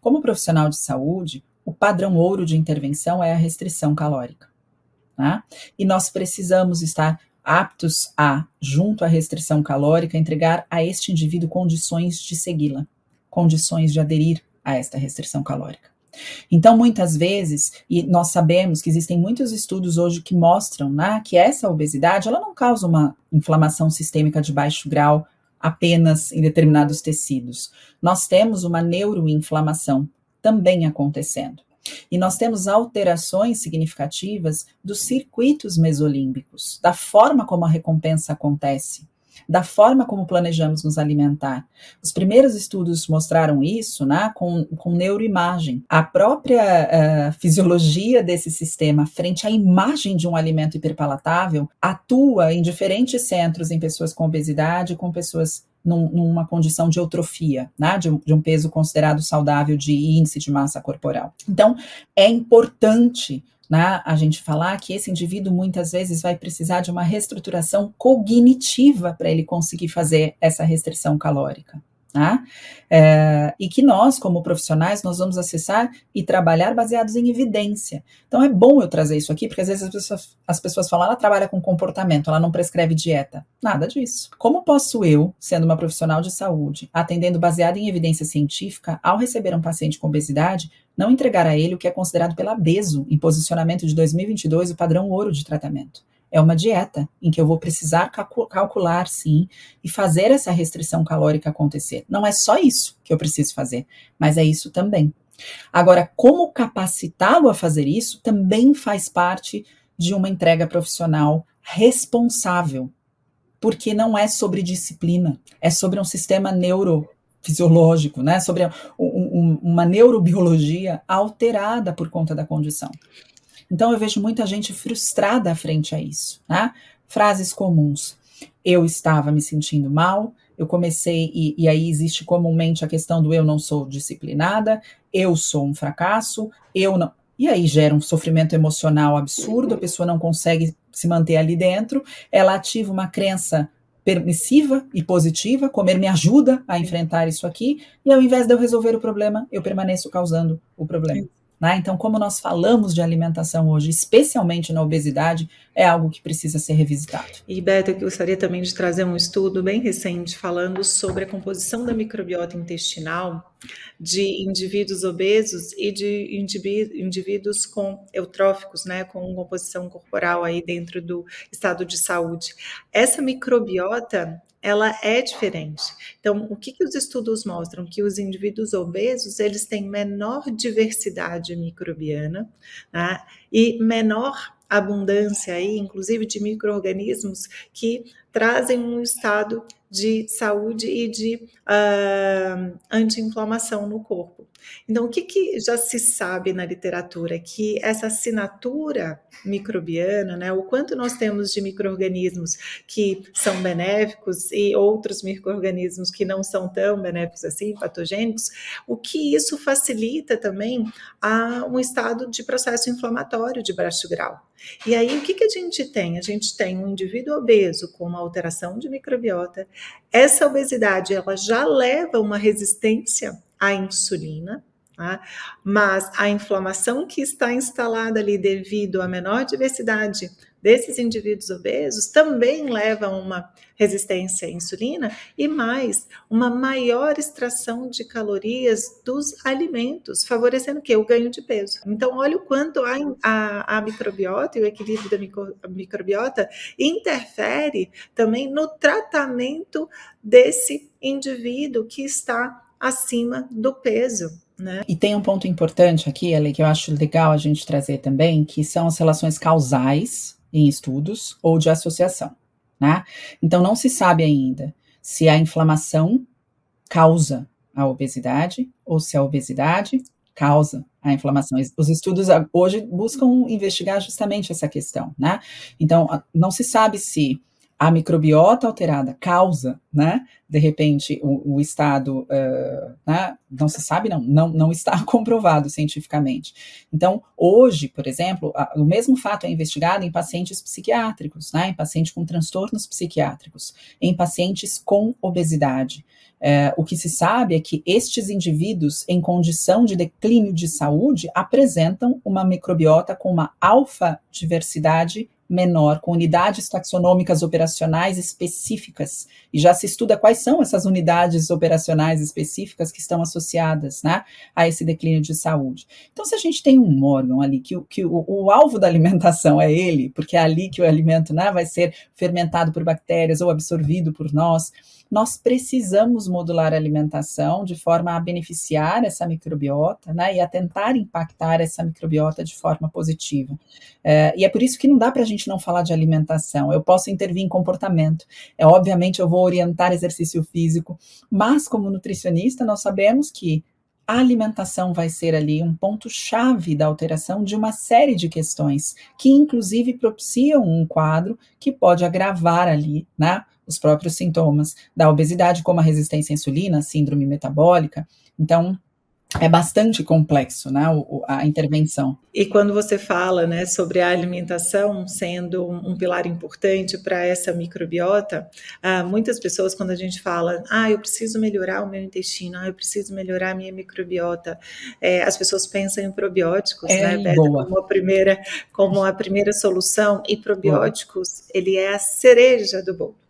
como profissional de saúde, o padrão ouro de intervenção é a restrição calórica. Né? E nós precisamos estar aptos a, junto à restrição calórica, entregar a este indivíduo condições de segui-la condições de aderir a esta restrição calórica. Então, muitas vezes, e nós sabemos que existem muitos estudos hoje que mostram né, que essa obesidade ela não causa uma inflamação sistêmica de baixo grau apenas em determinados tecidos. Nós temos uma neuroinflamação também acontecendo. E nós temos alterações significativas dos circuitos mesolímbicos, da forma como a recompensa acontece da forma como planejamos nos alimentar. Os primeiros estudos mostraram isso né, com, com neuroimagem. A própria uh, fisiologia desse sistema, frente à imagem de um alimento hiperpalatável, atua em diferentes centros em pessoas com obesidade, com pessoas num, numa condição de eutrofia, né, de, de um peso considerado saudável de índice de massa corporal. Então, é importante né, a gente falar que esse indivíduo muitas vezes vai precisar de uma reestruturação cognitiva para ele conseguir fazer essa restrição calórica. Tá? É, e que nós, como profissionais, nós vamos acessar e trabalhar baseados em evidência. Então é bom eu trazer isso aqui, porque às vezes as pessoas, as pessoas falam, ela trabalha com comportamento, ela não prescreve dieta. Nada disso. Como posso eu, sendo uma profissional de saúde, atendendo baseado em evidência científica, ao receber um paciente com obesidade, não entregar a ele o que é considerado pela BESO, em posicionamento de 2022, o padrão ouro de tratamento? É uma dieta em que eu vou precisar calcular, sim, e fazer essa restrição calórica acontecer. Não é só isso que eu preciso fazer, mas é isso também. Agora, como capacitá-lo a fazer isso também faz parte de uma entrega profissional responsável, porque não é sobre disciplina, é sobre um sistema neurofisiológico, né? Sobre um, um, uma neurobiologia alterada por conta da condição. Então eu vejo muita gente frustrada frente a isso, né? Frases comuns. Eu estava me sentindo mal, eu comecei, e, e, aí existe comumente a questão do eu não sou disciplinada, eu sou um fracasso, eu não. E aí gera um sofrimento emocional absurdo, a pessoa não consegue se manter ali dentro, ela ativa uma crença permissiva e positiva, comer me ajuda a enfrentar isso aqui, e ao invés de eu resolver o problema, eu permaneço causando o problema. Né? Então, como nós falamos de alimentação hoje, especialmente na obesidade, é algo que precisa ser revisitado. E, Beto, eu gostaria também de trazer um estudo bem recente falando sobre a composição da microbiota intestinal de indivíduos obesos e de indivíduos com eutróficos, né, com composição corporal aí dentro do estado de saúde. Essa microbiota ela é diferente. Então, o que, que os estudos mostram? Que os indivíduos obesos, eles têm menor diversidade microbiana né, e menor abundância aí, inclusive de micro-organismos que trazem um estado de saúde e de uh, anti-inflamação no corpo. Então, o que, que, já se sabe na literatura? Que essa assinatura microbiana, né, o quanto nós temos de micro-organismos que são benéficos e outros micro-organismos que não são tão benéficos assim, patogênicos, o que isso facilita também a um estado de processo inflamatório de baixo grau. E aí, o que, que a gente tem? A gente tem um indivíduo obeso com uma alteração de microbiota. Essa obesidade, ela já leva uma resistência à insulina, tá? mas a inflamação que está instalada ali devido à menor diversidade desses indivíduos obesos também leva a uma resistência à insulina e mais uma maior extração de calorias dos alimentos, favorecendo o que? O ganho de peso. Então, olha o quanto a, a, a microbiota e o equilíbrio da micro, microbiota interfere também no tratamento desse indivíduo que está acima do peso. Né? E tem um ponto importante aqui, Ale, que eu acho legal a gente trazer também, que são as relações causais em estudos ou de associação. Né? Então, não se sabe ainda se a inflamação causa a obesidade ou se a obesidade causa a inflamação. Os estudos hoje buscam investigar justamente essa questão, né? Então, não se sabe se a microbiota alterada causa, né, de repente, o, o estado, uh, né, não se sabe, não, não, não está comprovado cientificamente. Então, hoje, por exemplo, a, o mesmo fato é investigado em pacientes psiquiátricos, né, em pacientes com transtornos psiquiátricos, em pacientes com obesidade. Uh, o que se sabe é que estes indivíduos, em condição de declínio de saúde, apresentam uma microbiota com uma alfa diversidade menor, com unidades taxonômicas operacionais específicas, e já se estuda quais são essas unidades operacionais específicas que estão associadas né, a esse declínio de saúde. Então, se a gente tem um órgão ali que, que o, o alvo da alimentação é ele, porque é ali que o alimento né, vai ser fermentado por bactérias ou absorvido por nós, nós precisamos modular a alimentação de forma a beneficiar essa microbiota né, e a tentar impactar essa microbiota de forma positiva. É, e é por isso que não dá para a gente não falar de alimentação. Eu posso intervir em comportamento. É obviamente eu vou orientar exercício físico, mas como nutricionista nós sabemos que a alimentação vai ser ali um ponto-chave da alteração de uma série de questões, que inclusive propiciam um quadro que pode agravar ali, né, os próprios sintomas da obesidade, como a resistência à insulina, síndrome metabólica. Então, é bastante complexo, né, a intervenção. E quando você fala, né, sobre a alimentação sendo um, pilar importante para essa microbiota, ah, muitas pessoas quando a gente fala, ah, eu preciso melhorar o meu intestino, ah, eu preciso melhorar a minha microbiota, é, as pessoas pensam em probióticos, é, né, boa. como a primeira, como a primeira solução. E probióticos, boa. ele é a cereja do bolo.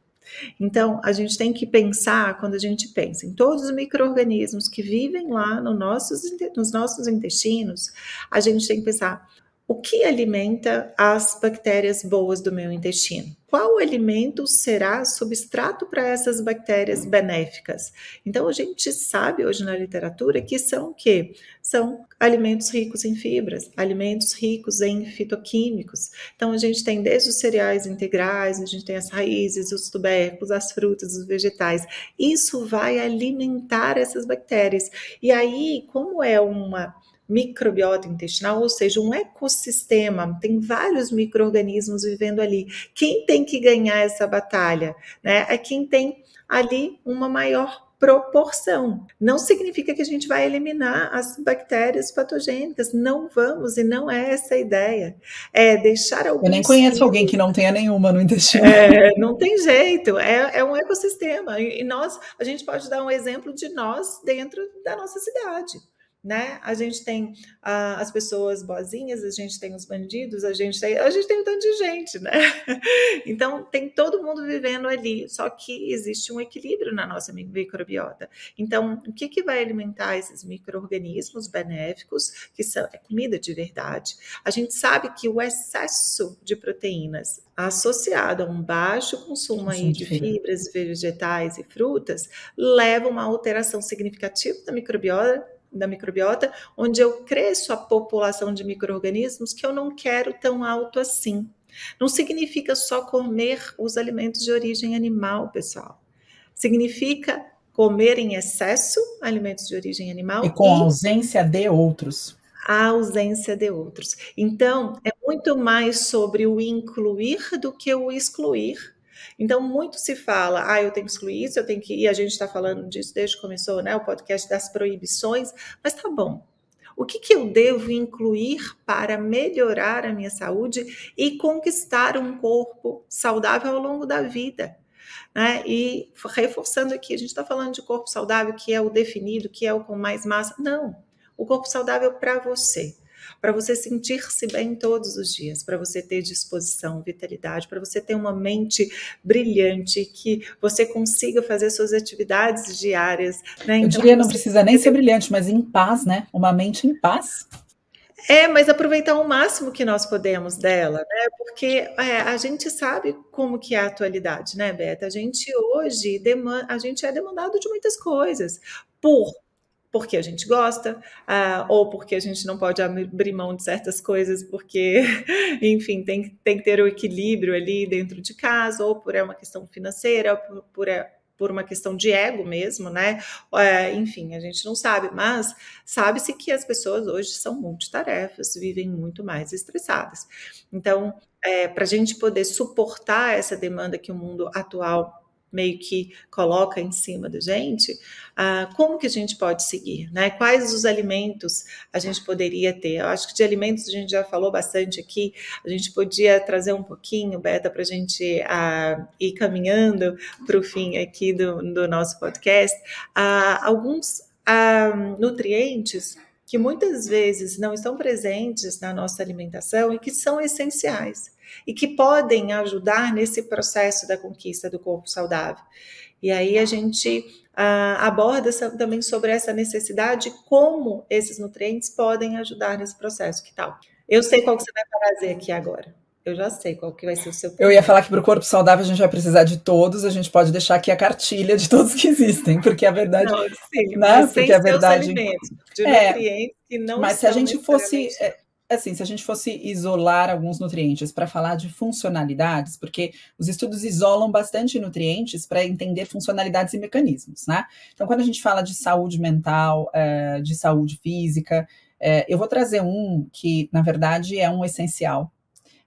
Então, a gente tem que pensar, quando a gente pensa em todos os micro-organismos que vivem lá no nossos, nos nossos intestinos, a gente tem que pensar o que alimenta as bactérias boas do meu intestino? Qual alimento será substrato para essas bactérias benéficas? Então a gente sabe hoje na literatura que são o quê? São alimentos ricos em fibras, alimentos ricos em fitoquímicos. Então a gente tem desde os cereais integrais, a gente tem as raízes, os tubérculos, as frutas, os vegetais. Isso vai alimentar essas bactérias. E aí, como é uma microbiota intestinal, ou seja, um ecossistema, tem vários micro-organismos vivendo ali. Quem tem que ganhar essa batalha? Né? É quem tem ali uma maior proporção. Não significa que a gente vai eliminar as bactérias patogênicas, não vamos, e não é essa a ideia. É deixar alguns. Eu nem conheço alguém que não tenha nenhuma no intestino. É, não tem jeito, é, é um ecossistema. E nós, a gente pode dar um exemplo de nós dentro da nossa cidade né? A gente tem ah, as pessoas boazinhas, a gente tem os bandidos, a gente tem, a gente tem um tanto de gente, né? Então tem todo mundo vivendo ali, só que existe um equilíbrio na nossa microbiota. Então, o que, que vai alimentar esses micro-organismos benéficos, que são é comida de verdade? A gente sabe que o excesso de proteínas associado a um baixo consumo aí de fibras, vegetais e frutas leva a uma alteração significativa da microbiota da microbiota, onde eu cresço a população de micro-organismos que eu não quero tão alto assim. Não significa só comer os alimentos de origem animal, pessoal. Significa comer em excesso alimentos de origem animal. E com e ausência de outros. A ausência de outros. Então, é muito mais sobre o incluir do que o excluir então, muito se fala, ah, eu tenho que excluir isso, eu tenho que. E a gente está falando disso desde que começou né, o podcast das proibições, mas tá bom. O que, que eu devo incluir para melhorar a minha saúde e conquistar um corpo saudável ao longo da vida? Né? E reforçando aqui, a gente está falando de corpo saudável, que é o definido, que é o com mais massa. Não, o corpo saudável para você para você sentir-se bem todos os dias, para você ter disposição, vitalidade, para você ter uma mente brilhante, que você consiga fazer suas atividades diárias. Né? Eu então, diria, não precisa nem ser brilhante, mas em paz, né? Uma mente em paz. É, mas aproveitar o máximo que nós podemos dela, né? Porque é, a gente sabe como que é a atualidade, né, Beta? A gente hoje demanda, a gente é demandado de muitas coisas por porque a gente gosta, uh, ou porque a gente não pode abrir mão de certas coisas, porque, enfim, tem, tem que ter o equilíbrio ali dentro de casa, ou por é uma questão financeira, por, por, é, por uma questão de ego mesmo, né? É, enfim, a gente não sabe, mas sabe-se que as pessoas hoje são multitarefas, vivem muito mais estressadas. Então, é, para a gente poder suportar essa demanda que o mundo atual meio que coloca em cima da gente, ah, como que a gente pode seguir, né? Quais os alimentos a gente poderia ter? Eu acho que de alimentos a gente já falou bastante aqui, a gente podia trazer um pouquinho, Beta, para a gente ah, ir caminhando para o fim aqui do, do nosso podcast, ah, alguns nutrientes que muitas vezes não estão presentes na nossa alimentação e que são essenciais. E que podem ajudar nesse processo da conquista do corpo saudável. E aí a gente uh, aborda também sobre essa necessidade, como esses nutrientes podem ajudar nesse processo. Que tal? Eu sei qual que você vai fazer aqui agora. Eu já sei qual que vai ser o seu. Eu ia falar que para o corpo saudável a gente vai precisar de todos, a gente pode deixar aqui a cartilha de todos que existem, porque a verdade. Não, sim, né? Porque a verdade. De é, nutrientes que não Mas se a gente fosse. É, assim, se a gente fosse isolar alguns nutrientes para falar de funcionalidades, porque os estudos isolam bastante nutrientes para entender funcionalidades e mecanismos, né? Então, quando a gente fala de saúde mental, é, de saúde física, é, eu vou trazer um que, na verdade, é um essencial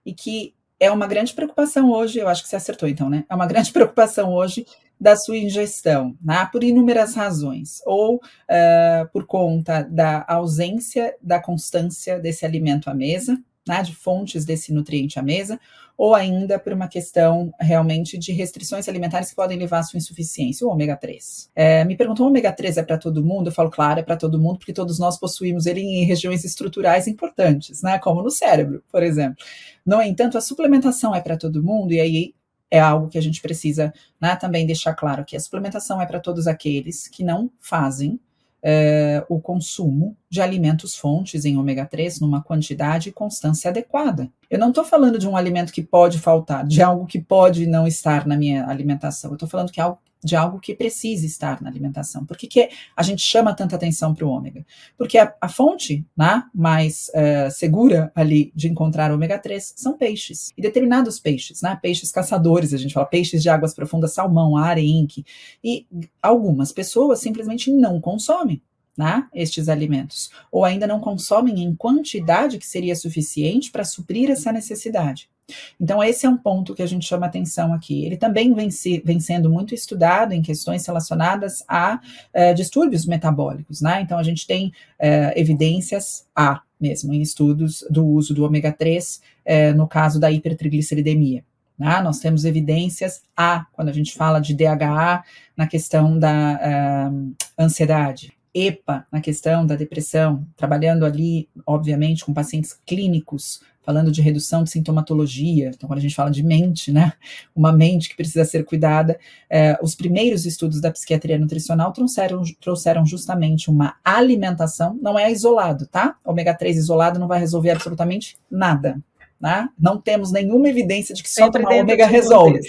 e que é uma grande preocupação hoje, eu acho que você acertou então, né? É uma grande preocupação hoje da sua ingestão, né? por inúmeras razões, ou uh, por conta da ausência da constância desse alimento à mesa, né? de fontes desse nutriente à mesa, ou ainda por uma questão realmente de restrições alimentares que podem levar à sua insuficiência, o ômega 3. É, me perguntou: o ômega 3 é para todo mundo? Eu falo, claro, é para todo mundo, porque todos nós possuímos ele em regiões estruturais importantes, né, como no cérebro, por exemplo. No entanto, a suplementação é para todo mundo, e aí é algo que a gente precisa né, também deixar claro que a suplementação é para todos aqueles que não fazem é, o consumo de alimentos fontes em ômega 3 numa quantidade e constância adequada. Eu não estou falando de um alimento que pode faltar, de algo que pode não estar na minha alimentação. Eu estou falando que é algo de algo que precisa estar na alimentação. Por que, que a gente chama tanta atenção para o ômega? Porque a, a fonte né, mais uh, segura ali de encontrar ômega 3 são peixes. E determinados peixes, né, peixes caçadores, a gente fala peixes de águas profundas, salmão, arenque. E algumas pessoas simplesmente não consomem. Né, estes alimentos, ou ainda não consomem em quantidade que seria suficiente para suprir essa necessidade. Então, esse é um ponto que a gente chama atenção aqui. Ele também vem, se, vem sendo muito estudado em questões relacionadas a uh, distúrbios metabólicos, né? Então, a gente tem uh, evidências A mesmo em estudos do uso do ômega 3 uh, eh, no caso da hipertrigliceridemia. Né? Nós temos evidências A quando a gente fala de DHA na questão da ansiedade. EPA na questão da depressão, trabalhando ali, obviamente, com pacientes clínicos falando de redução de sintomatologia, então quando a gente fala de mente, né, uma mente que precisa ser cuidada, é, os primeiros estudos da psiquiatria nutricional trouxeram, trouxeram justamente uma alimentação, não é isolado, tá? Ômega 3 isolado não vai resolver absolutamente nada, né? Não temos nenhuma evidência de que só tomar ômega resolve.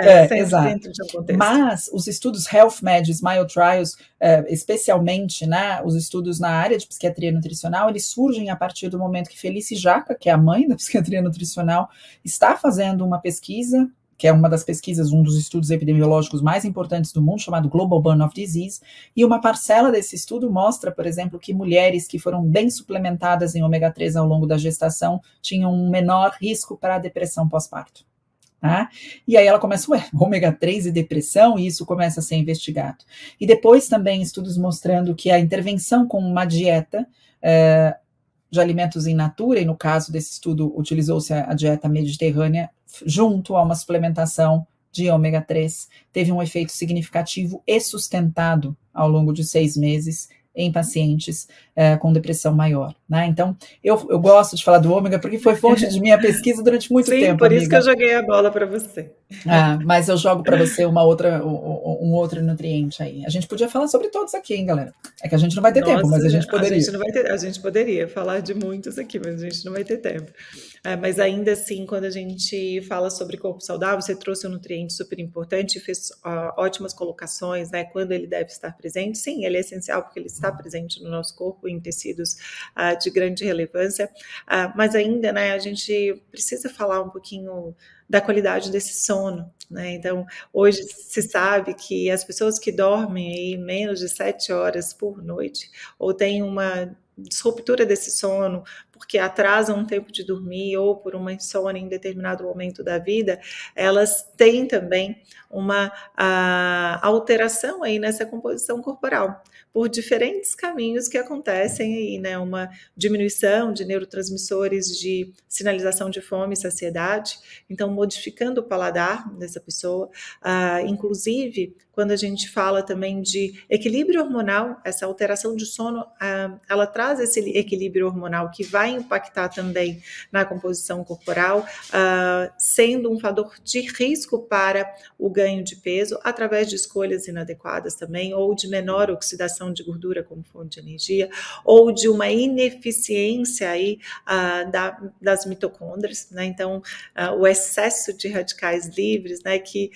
É, é exato. Um Mas os estudos Health Med, Smile Trials, é, especialmente né, os estudos na área de psiquiatria nutricional, eles surgem a partir do momento que Felice Jaca, que é a mãe da psiquiatria nutricional, está fazendo uma pesquisa que é uma das pesquisas, um dos estudos epidemiológicos mais importantes do mundo, chamado Global Burn of Disease, e uma parcela desse estudo mostra, por exemplo, que mulheres que foram bem suplementadas em ômega 3 ao longo da gestação tinham um menor risco para a depressão pós-parto. Tá? E aí ela começa, ué, ômega 3 e depressão, e isso começa a ser investigado. E depois também estudos mostrando que a intervenção com uma dieta é, de alimentos in natura, e no caso desse estudo utilizou-se a, a dieta mediterrânea, junto a uma suplementação de ômega 3, teve um efeito significativo e sustentado ao longo de seis meses em pacientes é, com depressão maior. Né? Então, eu, eu gosto de falar do ômega porque foi fonte de minha pesquisa durante muito Sim, tempo. por amiga. isso que eu joguei a bola para você. Ah, mas eu jogo para você uma outra, um, outro nutriente aí. A gente podia falar sobre todos aqui, hein, galera? É que a gente não vai ter Nossa, tempo, mas a gente poderia. A gente, não vai ter, a gente poderia falar de muitos aqui, mas a gente não vai ter tempo. É, mas ainda assim, quando a gente fala sobre corpo saudável, você trouxe um nutriente super importante e fez uh, ótimas colocações, né? Quando ele deve estar presente. Sim, ele é essencial porque ele está presente no nosso corpo em tecidos uh, de grande relevância. Uh, mas ainda, né, a gente precisa falar um pouquinho da qualidade desse sono. Né? Então, hoje se sabe que as pessoas que dormem aí menos de sete horas por noite ou têm uma disruptura desse sono, porque atrasam um tempo de dormir ou por uma insônia em determinado momento da vida, elas têm também uma alteração aí nessa composição corporal, por diferentes caminhos que acontecem aí, né? Uma diminuição de neurotransmissores de sinalização de fome e saciedade, então modificando o paladar dessa pessoa, ah, inclusive quando a gente fala também de equilíbrio hormonal, essa alteração de sono, ah, ela traz esse equilíbrio hormonal que vai impactar também na composição corporal, uh, sendo um fator de risco para o ganho de peso através de escolhas inadequadas também, ou de menor oxidação de gordura como fonte de energia, ou de uma ineficiência aí uh, da, das mitocôndrias, né? Então, uh, o excesso de radicais livres, né, que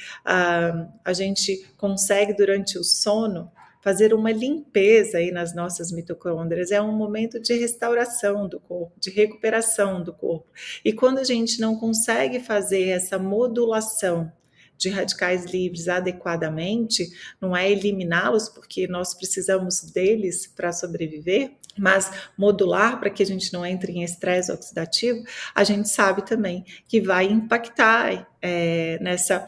a gente consegue durante o sono fazer uma limpeza aí nas nossas mitocôndrias, é um momento de restauração do corpo, de recuperação do corpo. E quando a gente não consegue fazer essa modulação de radicais livres adequadamente, não é eliminá-los, porque nós precisamos deles para sobreviver, mas modular para que a gente não entre em estresse oxidativo, a gente sabe também que vai impactar é, nessa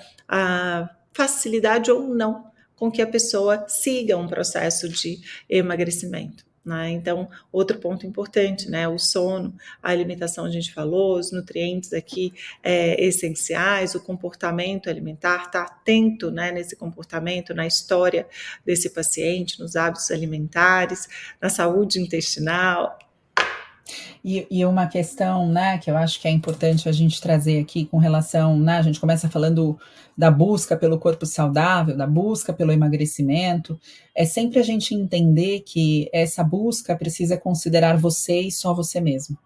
facilidade ou não com que a pessoa siga um processo de emagrecimento. Né? Então, outro ponto importante, né? O sono, a alimentação, a gente falou, os nutrientes aqui é, essenciais, o comportamento alimentar, estar tá atento né, nesse comportamento, na história desse paciente, nos hábitos alimentares, na saúde intestinal, e, e, uma questão, né, que eu acho que é importante a gente trazer aqui com relação, né, a gente começa falando da busca pelo corpo saudável, da busca pelo emagrecimento, é sempre a gente entender que essa busca precisa considerar você e só você mesmo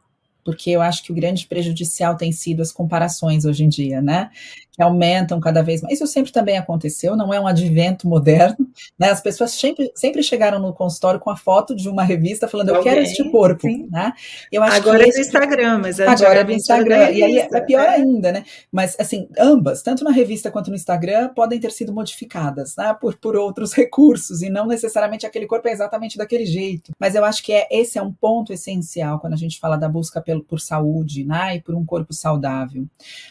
porque eu acho que o grande prejudicial tem sido as comparações hoje em dia, né? Que aumentam cada vez mais. Isso sempre também aconteceu, não é um advento moderno, né? As pessoas sempre, sempre chegaram no consultório com a foto de uma revista falando, eu quero este corpo, sim. né? Eu acho agora que é do Instagram, mas agora é do Instagram. E aí é pior é. ainda, né? Mas assim, ambas, tanto na revista quanto no Instagram, podem ter sido modificadas, né? Por, por outros recursos, e não necessariamente aquele corpo é exatamente daquele jeito. Mas eu acho que é, esse é um ponto essencial quando a gente fala da busca pelo, por saúde, né? E por um corpo saudável.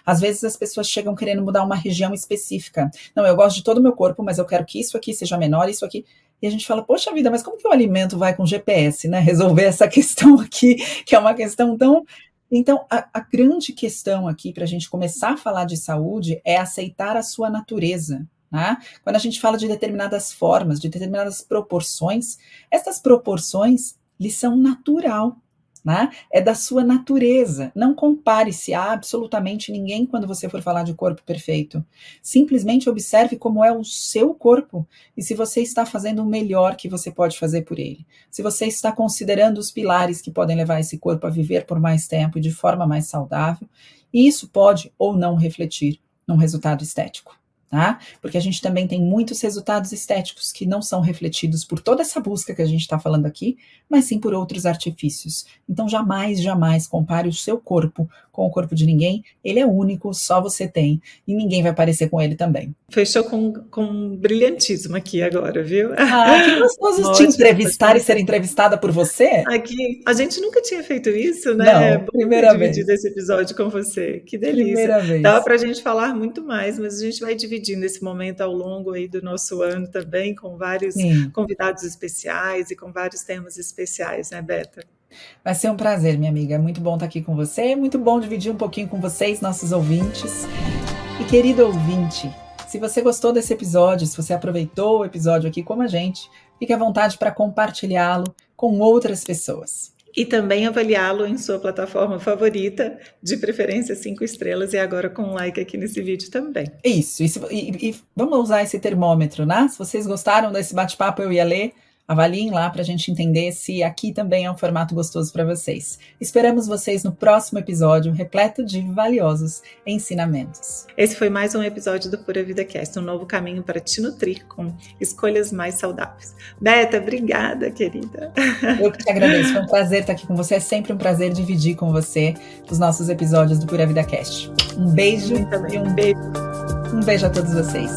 Às vezes as pessoas chegam querendo mudar uma região específica. Não, eu gosto de todo o meu corpo, mas eu quero que isso aqui seja menor, isso aqui. E a gente fala, poxa vida, mas como que o alimento vai com GPS, né? Resolver essa questão aqui, que é uma questão tão então, a, a, grande questão aqui para a gente começar a falar de saúde é aceitar a sua natureza. Né? Quando a gente fala de determinadas formas, de determinadas proporções, essas proporções lhes são natural né? É da sua natureza. Não compare-se a absolutamente ninguém quando você for falar de corpo perfeito. Simplesmente observe como é o seu corpo e se você está fazendo o melhor que você pode fazer por ele. Se você está considerando os pilares que podem levar esse corpo a viver por mais tempo e de forma mais saudável, e isso pode ou não refletir num resultado estético tá? Porque a gente também tem muitos resultados estéticos que não são refletidos por toda essa busca que a gente está falando aqui, mas sim por outros artifícios. Então, jamais, jamais compare o seu corpo com o corpo de ninguém. Ele é único, só você tem, e ninguém vai parecer com ele também. Fechou com, com brilhantismo aqui agora, viu? Ah, que gostoso te entrevistar e ser entrevistada por você. Aqui, a gente nunca tinha feito isso, né? Não, primeira vez. esse episódio com você. Que delícia. Primeira vez. Dava pra gente falar muito mais, mas a gente vai dividir dividindo esse momento ao longo aí do nosso ano também, com vários Sim. convidados especiais e com vários temas especiais, né, Beta? Vai ser um prazer, minha amiga. É muito bom estar aqui com você, é muito bom dividir um pouquinho com vocês, nossos ouvintes. E querido ouvinte, se você gostou desse episódio, se você aproveitou o episódio aqui como a gente, fique à vontade para compartilhá-lo com outras pessoas e também avaliá-lo em sua plataforma favorita, de preferência cinco estrelas, e agora com um like aqui nesse vídeo também. Isso, isso e, e vamos usar esse termômetro, né? Se vocês gostaram desse bate-papo, eu ia ler Avaliem lá para a gente entender se aqui também é um formato gostoso para vocês. Esperamos vocês no próximo episódio, repleto de valiosos ensinamentos. Esse foi mais um episódio do Pura Vida Cast, um novo caminho para te nutrir com escolhas mais saudáveis. Beta, obrigada, querida. Eu que te agradeço, foi um prazer estar aqui com você. É sempre um prazer dividir com você os nossos episódios do Pura Vida Cast. Um beijo e um beijo. Um beijo a todos vocês.